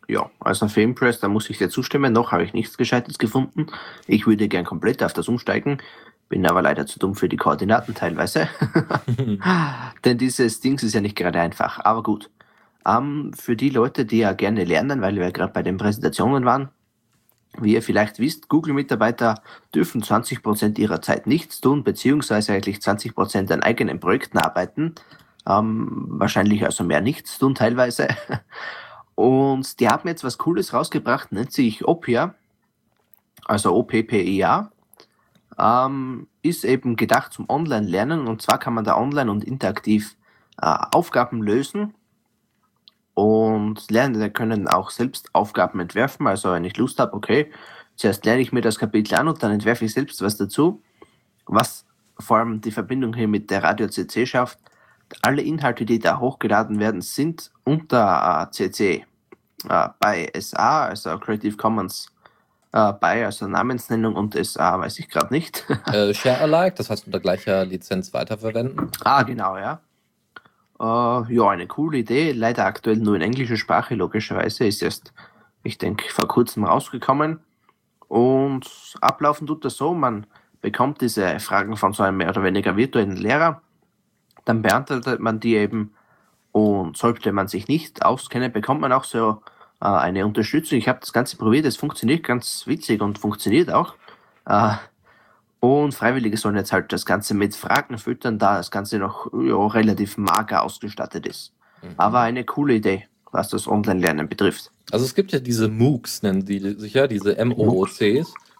Ja, also für Impress, da muss ich dir zustimmen. Noch habe ich nichts Gescheites gefunden. Ich würde gern komplett auf das umsteigen. Bin aber leider zu dumm für die Koordinaten teilweise. Denn dieses Ding ist ja nicht gerade einfach. Aber gut. Ähm, für die Leute, die ja gerne lernen, weil wir gerade bei den Präsentationen waren, wie ihr vielleicht wisst, Google-Mitarbeiter dürfen 20% ihrer Zeit nichts tun, beziehungsweise eigentlich 20% an eigenen Projekten arbeiten. Ähm, wahrscheinlich also mehr nichts tun teilweise. Und die haben jetzt was Cooles rausgebracht, nennt sich Opia, also OPPEA. Ähm, ist eben gedacht zum Online-Lernen und zwar kann man da online und interaktiv äh, Aufgaben lösen und Lernende können auch selbst Aufgaben entwerfen. Also wenn ich Lust habe, okay, zuerst lerne ich mir das Kapitel an und dann entwerfe ich selbst was dazu. Was vor allem die Verbindung hier mit der Radio CC schafft. Alle Inhalte, die da hochgeladen werden, sind unter äh, CC äh, bei SA, also Creative Commons äh, bei, also Namensnennung und SA weiß ich gerade nicht. äh, Share Alike, das heißt unter gleicher Lizenz weiterverwenden. Ah, genau, ja. Äh, ja, eine coole Idee. Leider aktuell nur in englischer Sprache, logischerweise. Ist erst, ich denke, vor kurzem rausgekommen. Und ablaufen tut das so, man bekommt diese Fragen von so einem mehr oder weniger virtuellen Lehrer. Dann beantwortet man die eben. Und sollte man sich nicht auskennen, bekommt man auch so äh, eine Unterstützung. Ich habe das Ganze probiert, es funktioniert ganz witzig und funktioniert auch. Äh, und Freiwillige sollen jetzt halt das Ganze mit Fragen füttern, da das Ganze noch ja, relativ mager ausgestattet ist. Mhm. Aber eine coole Idee, was das Online-Lernen betrifft. Also es gibt ja diese MOOCs, nennen die sich ja, diese MOOCs.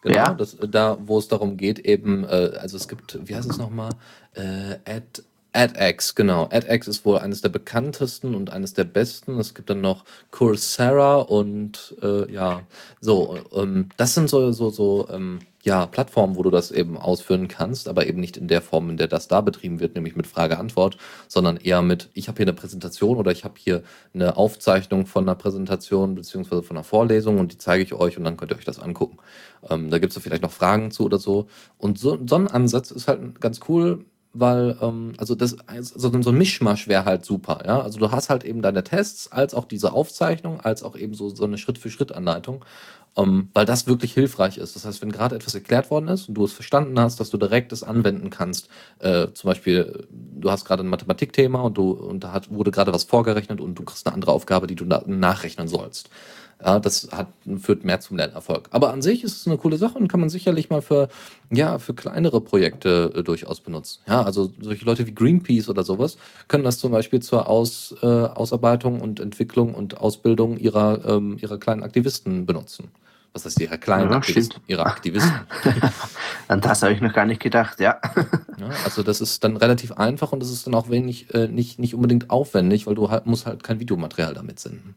Genau, ja. das, da, wo es darum geht, eben, äh, also es gibt, wie heißt es nochmal? Äh, Ad, edX, genau. edX ist wohl eines der bekanntesten und eines der besten. Es gibt dann noch Coursera und äh, ja, so, ähm, das sind so, so, so ähm, ja, Plattformen, wo du das eben ausführen kannst, aber eben nicht in der Form, in der das da betrieben wird, nämlich mit Frage-Antwort, sondern eher mit, ich habe hier eine Präsentation oder ich habe hier eine Aufzeichnung von einer Präsentation beziehungsweise von einer Vorlesung und die zeige ich euch und dann könnt ihr euch das angucken. Ähm, da gibt es vielleicht noch Fragen zu oder so. Und so, so ein Ansatz ist halt ganz cool, weil, ähm, also das, also so ein Mischmasch wäre halt super, ja. Also du hast halt eben deine Tests, als auch diese Aufzeichnung, als auch eben so, so eine Schritt-für-Schritt-Anleitung. Um, weil das wirklich hilfreich ist. Das heißt, wenn gerade etwas erklärt worden ist und du es verstanden hast, dass du direkt es anwenden kannst. Äh, zum Beispiel, du hast gerade ein Mathematikthema und du und da hat, wurde gerade was vorgerechnet und du kriegst eine andere Aufgabe, die du na, nachrechnen sollst. Ja, das hat, führt mehr zum Lernerfolg. Aber an sich ist es eine coole Sache und kann man sicherlich mal für, ja, für kleinere Projekte äh, durchaus benutzen. Ja, also solche Leute wie Greenpeace oder sowas können das zum Beispiel zur Aus, äh, Ausarbeitung und Entwicklung und Ausbildung ihrer, ähm, ihrer kleinen Aktivisten benutzen was heißt ihre kleinen ja, Aktivisten, ihre Aktivisten. An das habe ich noch gar nicht gedacht, ja. ja. Also das ist dann relativ einfach und das ist dann auch wenig, äh, nicht, nicht unbedingt aufwendig, weil du halt, musst halt kein Videomaterial damit senden.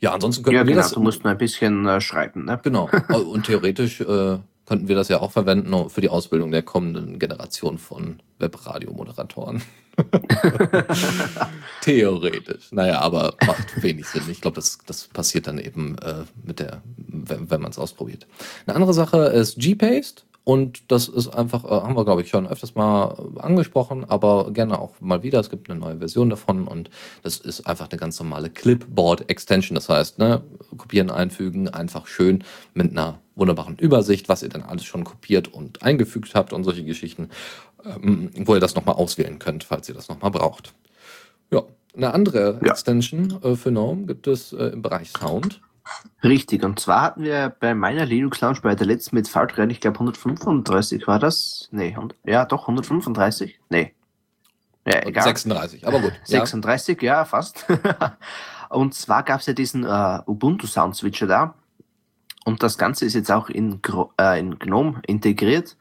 Ja, ansonsten könnten ja, wir genau, das. Du musst nur ein bisschen äh, schreiben, ne? Genau. Und theoretisch äh, könnten wir das ja auch verwenden für die Ausbildung der kommenden Generation von Webradiomoderatoren. Theoretisch. Naja, aber macht wenig Sinn. Ich glaube, das, das passiert dann eben äh, mit der, wenn, wenn man es ausprobiert. Eine andere Sache ist Gpaste. Und das ist einfach, äh, haben wir, glaube ich, schon öfters mal angesprochen, aber gerne auch mal wieder. Es gibt eine neue Version davon und das ist einfach eine ganz normale Clipboard-Extension. Das heißt, ne, kopieren, einfügen, einfach schön mit einer wunderbaren Übersicht, was ihr dann alles schon kopiert und eingefügt habt und solche Geschichten, ähm, wo ihr das nochmal auswählen könnt, falls ihr das nochmal braucht. Ja, eine andere ja. Extension äh, für GNOME gibt es äh, im Bereich Sound. Richtig, und zwar hatten wir bei meiner Linux Lounge bei der letzten mit Faultrennen, ich glaube 135 war das. Nee, ja doch, 135? Nee. Ja, egal. 36, aber gut. 36, ja, ja fast. und zwar gab es ja diesen äh, Ubuntu Sound Switcher da. Und das Ganze ist jetzt auch in, äh, in GNOME integriert,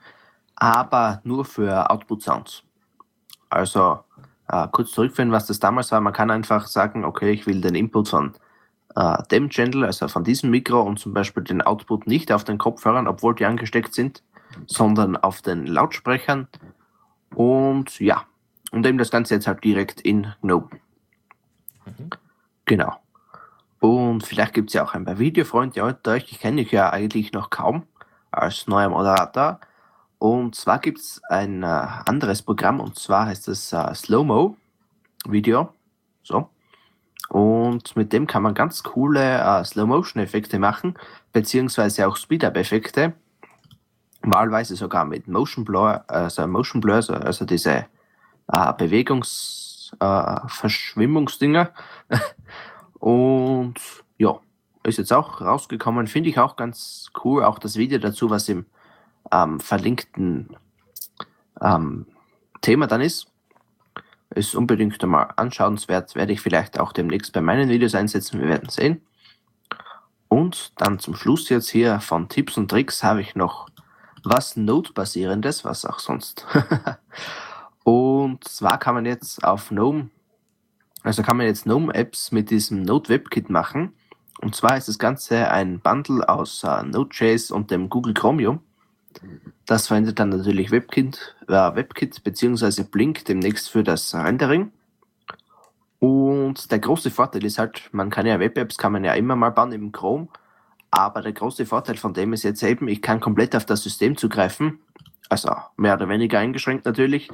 aber nur für Output Sounds. Also äh, kurz zurückführen, was das damals war. Man kann einfach sagen, okay, ich will den Input von äh, dem Channel, also von diesem Mikro und zum Beispiel den Output nicht auf den Kopfhörern, obwohl die angesteckt sind, sondern auf den Lautsprechern. Und ja, und eben das Ganze jetzt halt direkt in GNOME. Mhm. Genau. Und vielleicht gibt es ja auch ein paar Videofreunde unter euch. Ich kenne dich ja eigentlich noch kaum als neuer Moderator. Und zwar gibt es ein äh, anderes Programm und zwar heißt es äh, Slow-Mo Video. So. Und mit dem kann man ganz coole äh, Slow-Motion-Effekte machen, beziehungsweise auch Speed-Up-Effekte. Wahlweise sogar mit Motion Blur, also Motion Blur, also diese äh, Bewegungs, äh. Und ja, ist jetzt auch rausgekommen. Finde ich auch ganz cool. Auch das Video dazu, was im ähm, verlinkten ähm, Thema dann ist. Ist unbedingt einmal anschauenswert. Werde ich vielleicht auch demnächst bei meinen Videos einsetzen. Wir werden sehen. Und dann zum Schluss jetzt hier von Tipps und Tricks habe ich noch was Node-basierendes, was auch sonst. und zwar kann man jetzt auf GNOME, also kann man jetzt GNOME-Apps mit diesem Node WebKit machen. Und zwar ist das Ganze ein Bundle aus äh, Node.js und dem Google Chromium. Das verwendet dann natürlich WebKit, äh, WebKit bzw. Blink demnächst für das Rendering. Und der große Vorteil ist halt, man kann ja Web-Apps kann man ja immer mal bauen im Chrome, aber der große Vorteil von dem ist jetzt eben, ich kann komplett auf das System zugreifen, also mehr oder weniger eingeschränkt natürlich,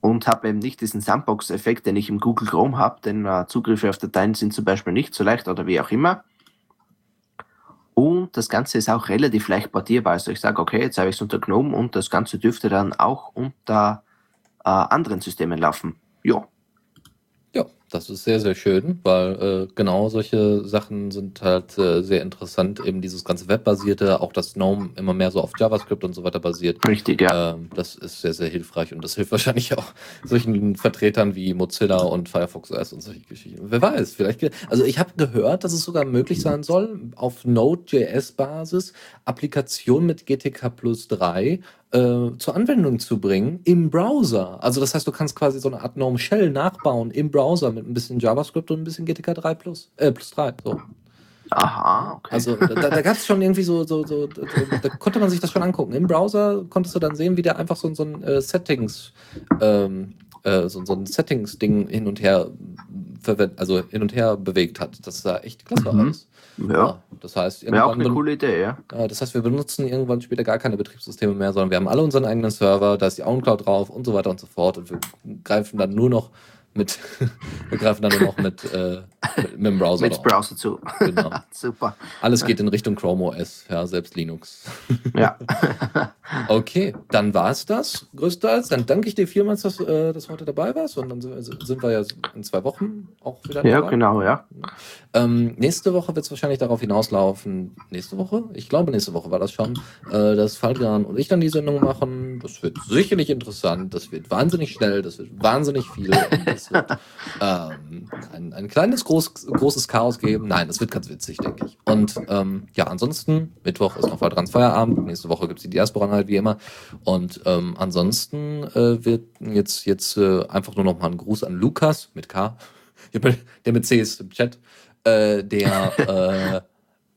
und habe eben nicht diesen Sandbox-Effekt, den ich im Google Chrome habe, denn äh, Zugriffe auf Dateien sind zum Beispiel nicht so leicht oder wie auch immer. Und das Ganze ist auch relativ leicht portierbar. Also ich sage, okay, jetzt habe ich es unter GNOME und das Ganze dürfte dann auch unter äh, anderen Systemen laufen. Ja, ja, das ist sehr, sehr schön, weil äh, genau solche Sachen sind halt äh, sehr interessant. Eben dieses ganze Webbasierte, auch das GNOME immer mehr so auf JavaScript und so weiter basiert. Richtig, ja. Ähm, das ist sehr, sehr hilfreich und das hilft wahrscheinlich auch solchen Vertretern wie Mozilla und Firefox OS und solche Geschichten. Wer weiß, vielleicht. Also ich habe gehört, dass es sogar möglich sein soll, auf Node.js-Basis Applikationen mit GTK plus 3 äh, zur Anwendung zu bringen im Browser. Also das heißt, du kannst quasi so eine Art Gnome Shell nachbauen im Browser mit ein bisschen JavaScript und ein bisschen GTK 3 plus, äh, plus 3. So. Aha, okay. Also da, da gab es schon irgendwie so, so, so, da, da, konnte man sich das schon angucken. Im Browser konntest du dann sehen, wie der einfach so, so ein äh, Settings, ähm, äh, so, so ein Settings-Ding hin und her also hin und her bewegt hat. Das sah echt klasse mhm. aus. Ja. ja. Das heißt, Wäre auch eine coole Idee, ja. Das heißt, wir benutzen irgendwann später gar keine Betriebssysteme mehr, sondern wir haben alle unseren eigenen Server, da ist die OwnCloud drauf und so weiter und so fort und wir greifen dann nur noch mit, wir greifen dann nur noch mit, äh, mit, mit, dem Browser. Mit Browser zu. Genau. Super. Alles geht in Richtung Chrome OS, ja, selbst Linux. ja. okay, dann war es das, größtenteils. Dann danke ich dir vielmals, dass, äh, dass du heute dabei warst und dann sind wir ja in zwei Wochen auch wieder Ja, dabei. genau, ja. Ähm, nächste Woche wird es wahrscheinlich darauf hinauslaufen, nächste Woche? Ich glaube, nächste Woche war das schon, äh, dass Falkan und ich dann die Sendung machen. Das wird sicherlich interessant, das wird wahnsinnig schnell, das wird wahnsinnig viel. Es wird ähm, ein, ein kleines, groß, großes Chaos geben. Nein, das wird ganz witzig, denke ich. Und ähm, ja, ansonsten, Mittwoch ist noch Falkans Feierabend, nächste Woche gibt es die Diaspora halt wie immer. Und ähm, ansonsten äh, wird jetzt, jetzt äh, einfach nur noch mal ein Gruß an Lukas mit K. Der mit C ist im Chat äh, der,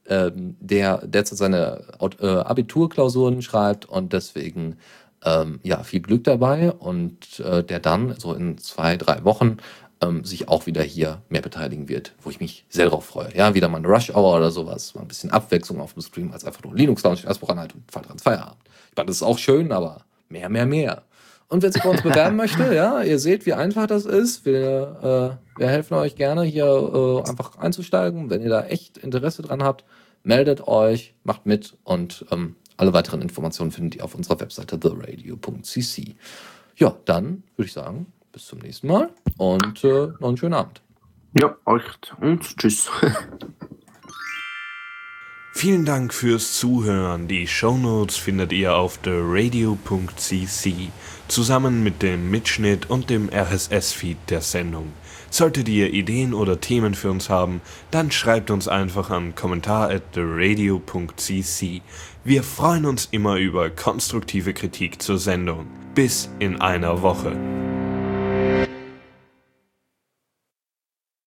äh, äh, der derzeit seine äh, Abiturklausuren schreibt und deswegen ähm, ja viel Glück dabei und äh, der dann so in zwei, drei Wochen ähm, sich auch wieder hier mehr beteiligen wird, wo ich mich sehr darauf freue. Ja, wieder mal eine Rush Hour oder sowas, mal ein bisschen Abwechslung auf dem Stream als einfach nur Linux Lounge, Erstwoche und Fall dran Feierabend. Ich meine, das ist auch schön, aber mehr, mehr, mehr. Und wer sich bei uns bewerben möchte, ja, ihr seht, wie einfach das ist. Wir, äh, wir helfen euch gerne, hier äh, einfach einzusteigen. Wenn ihr da echt Interesse dran habt, meldet euch, macht mit und ähm, alle weiteren Informationen findet ihr auf unserer Webseite theradio.cc. Ja, dann würde ich sagen, bis zum nächsten Mal und äh, noch einen schönen Abend. Ja, euch und tschüss. Vielen Dank fürs Zuhören. Die Shownotes findet ihr auf theradio.cc zusammen mit dem Mitschnitt und dem RSS-Feed der Sendung. Solltet ihr Ideen oder Themen für uns haben, dann schreibt uns einfach an kommentar at theradio.cc. Wir freuen uns immer über konstruktive Kritik zur Sendung. Bis in einer Woche.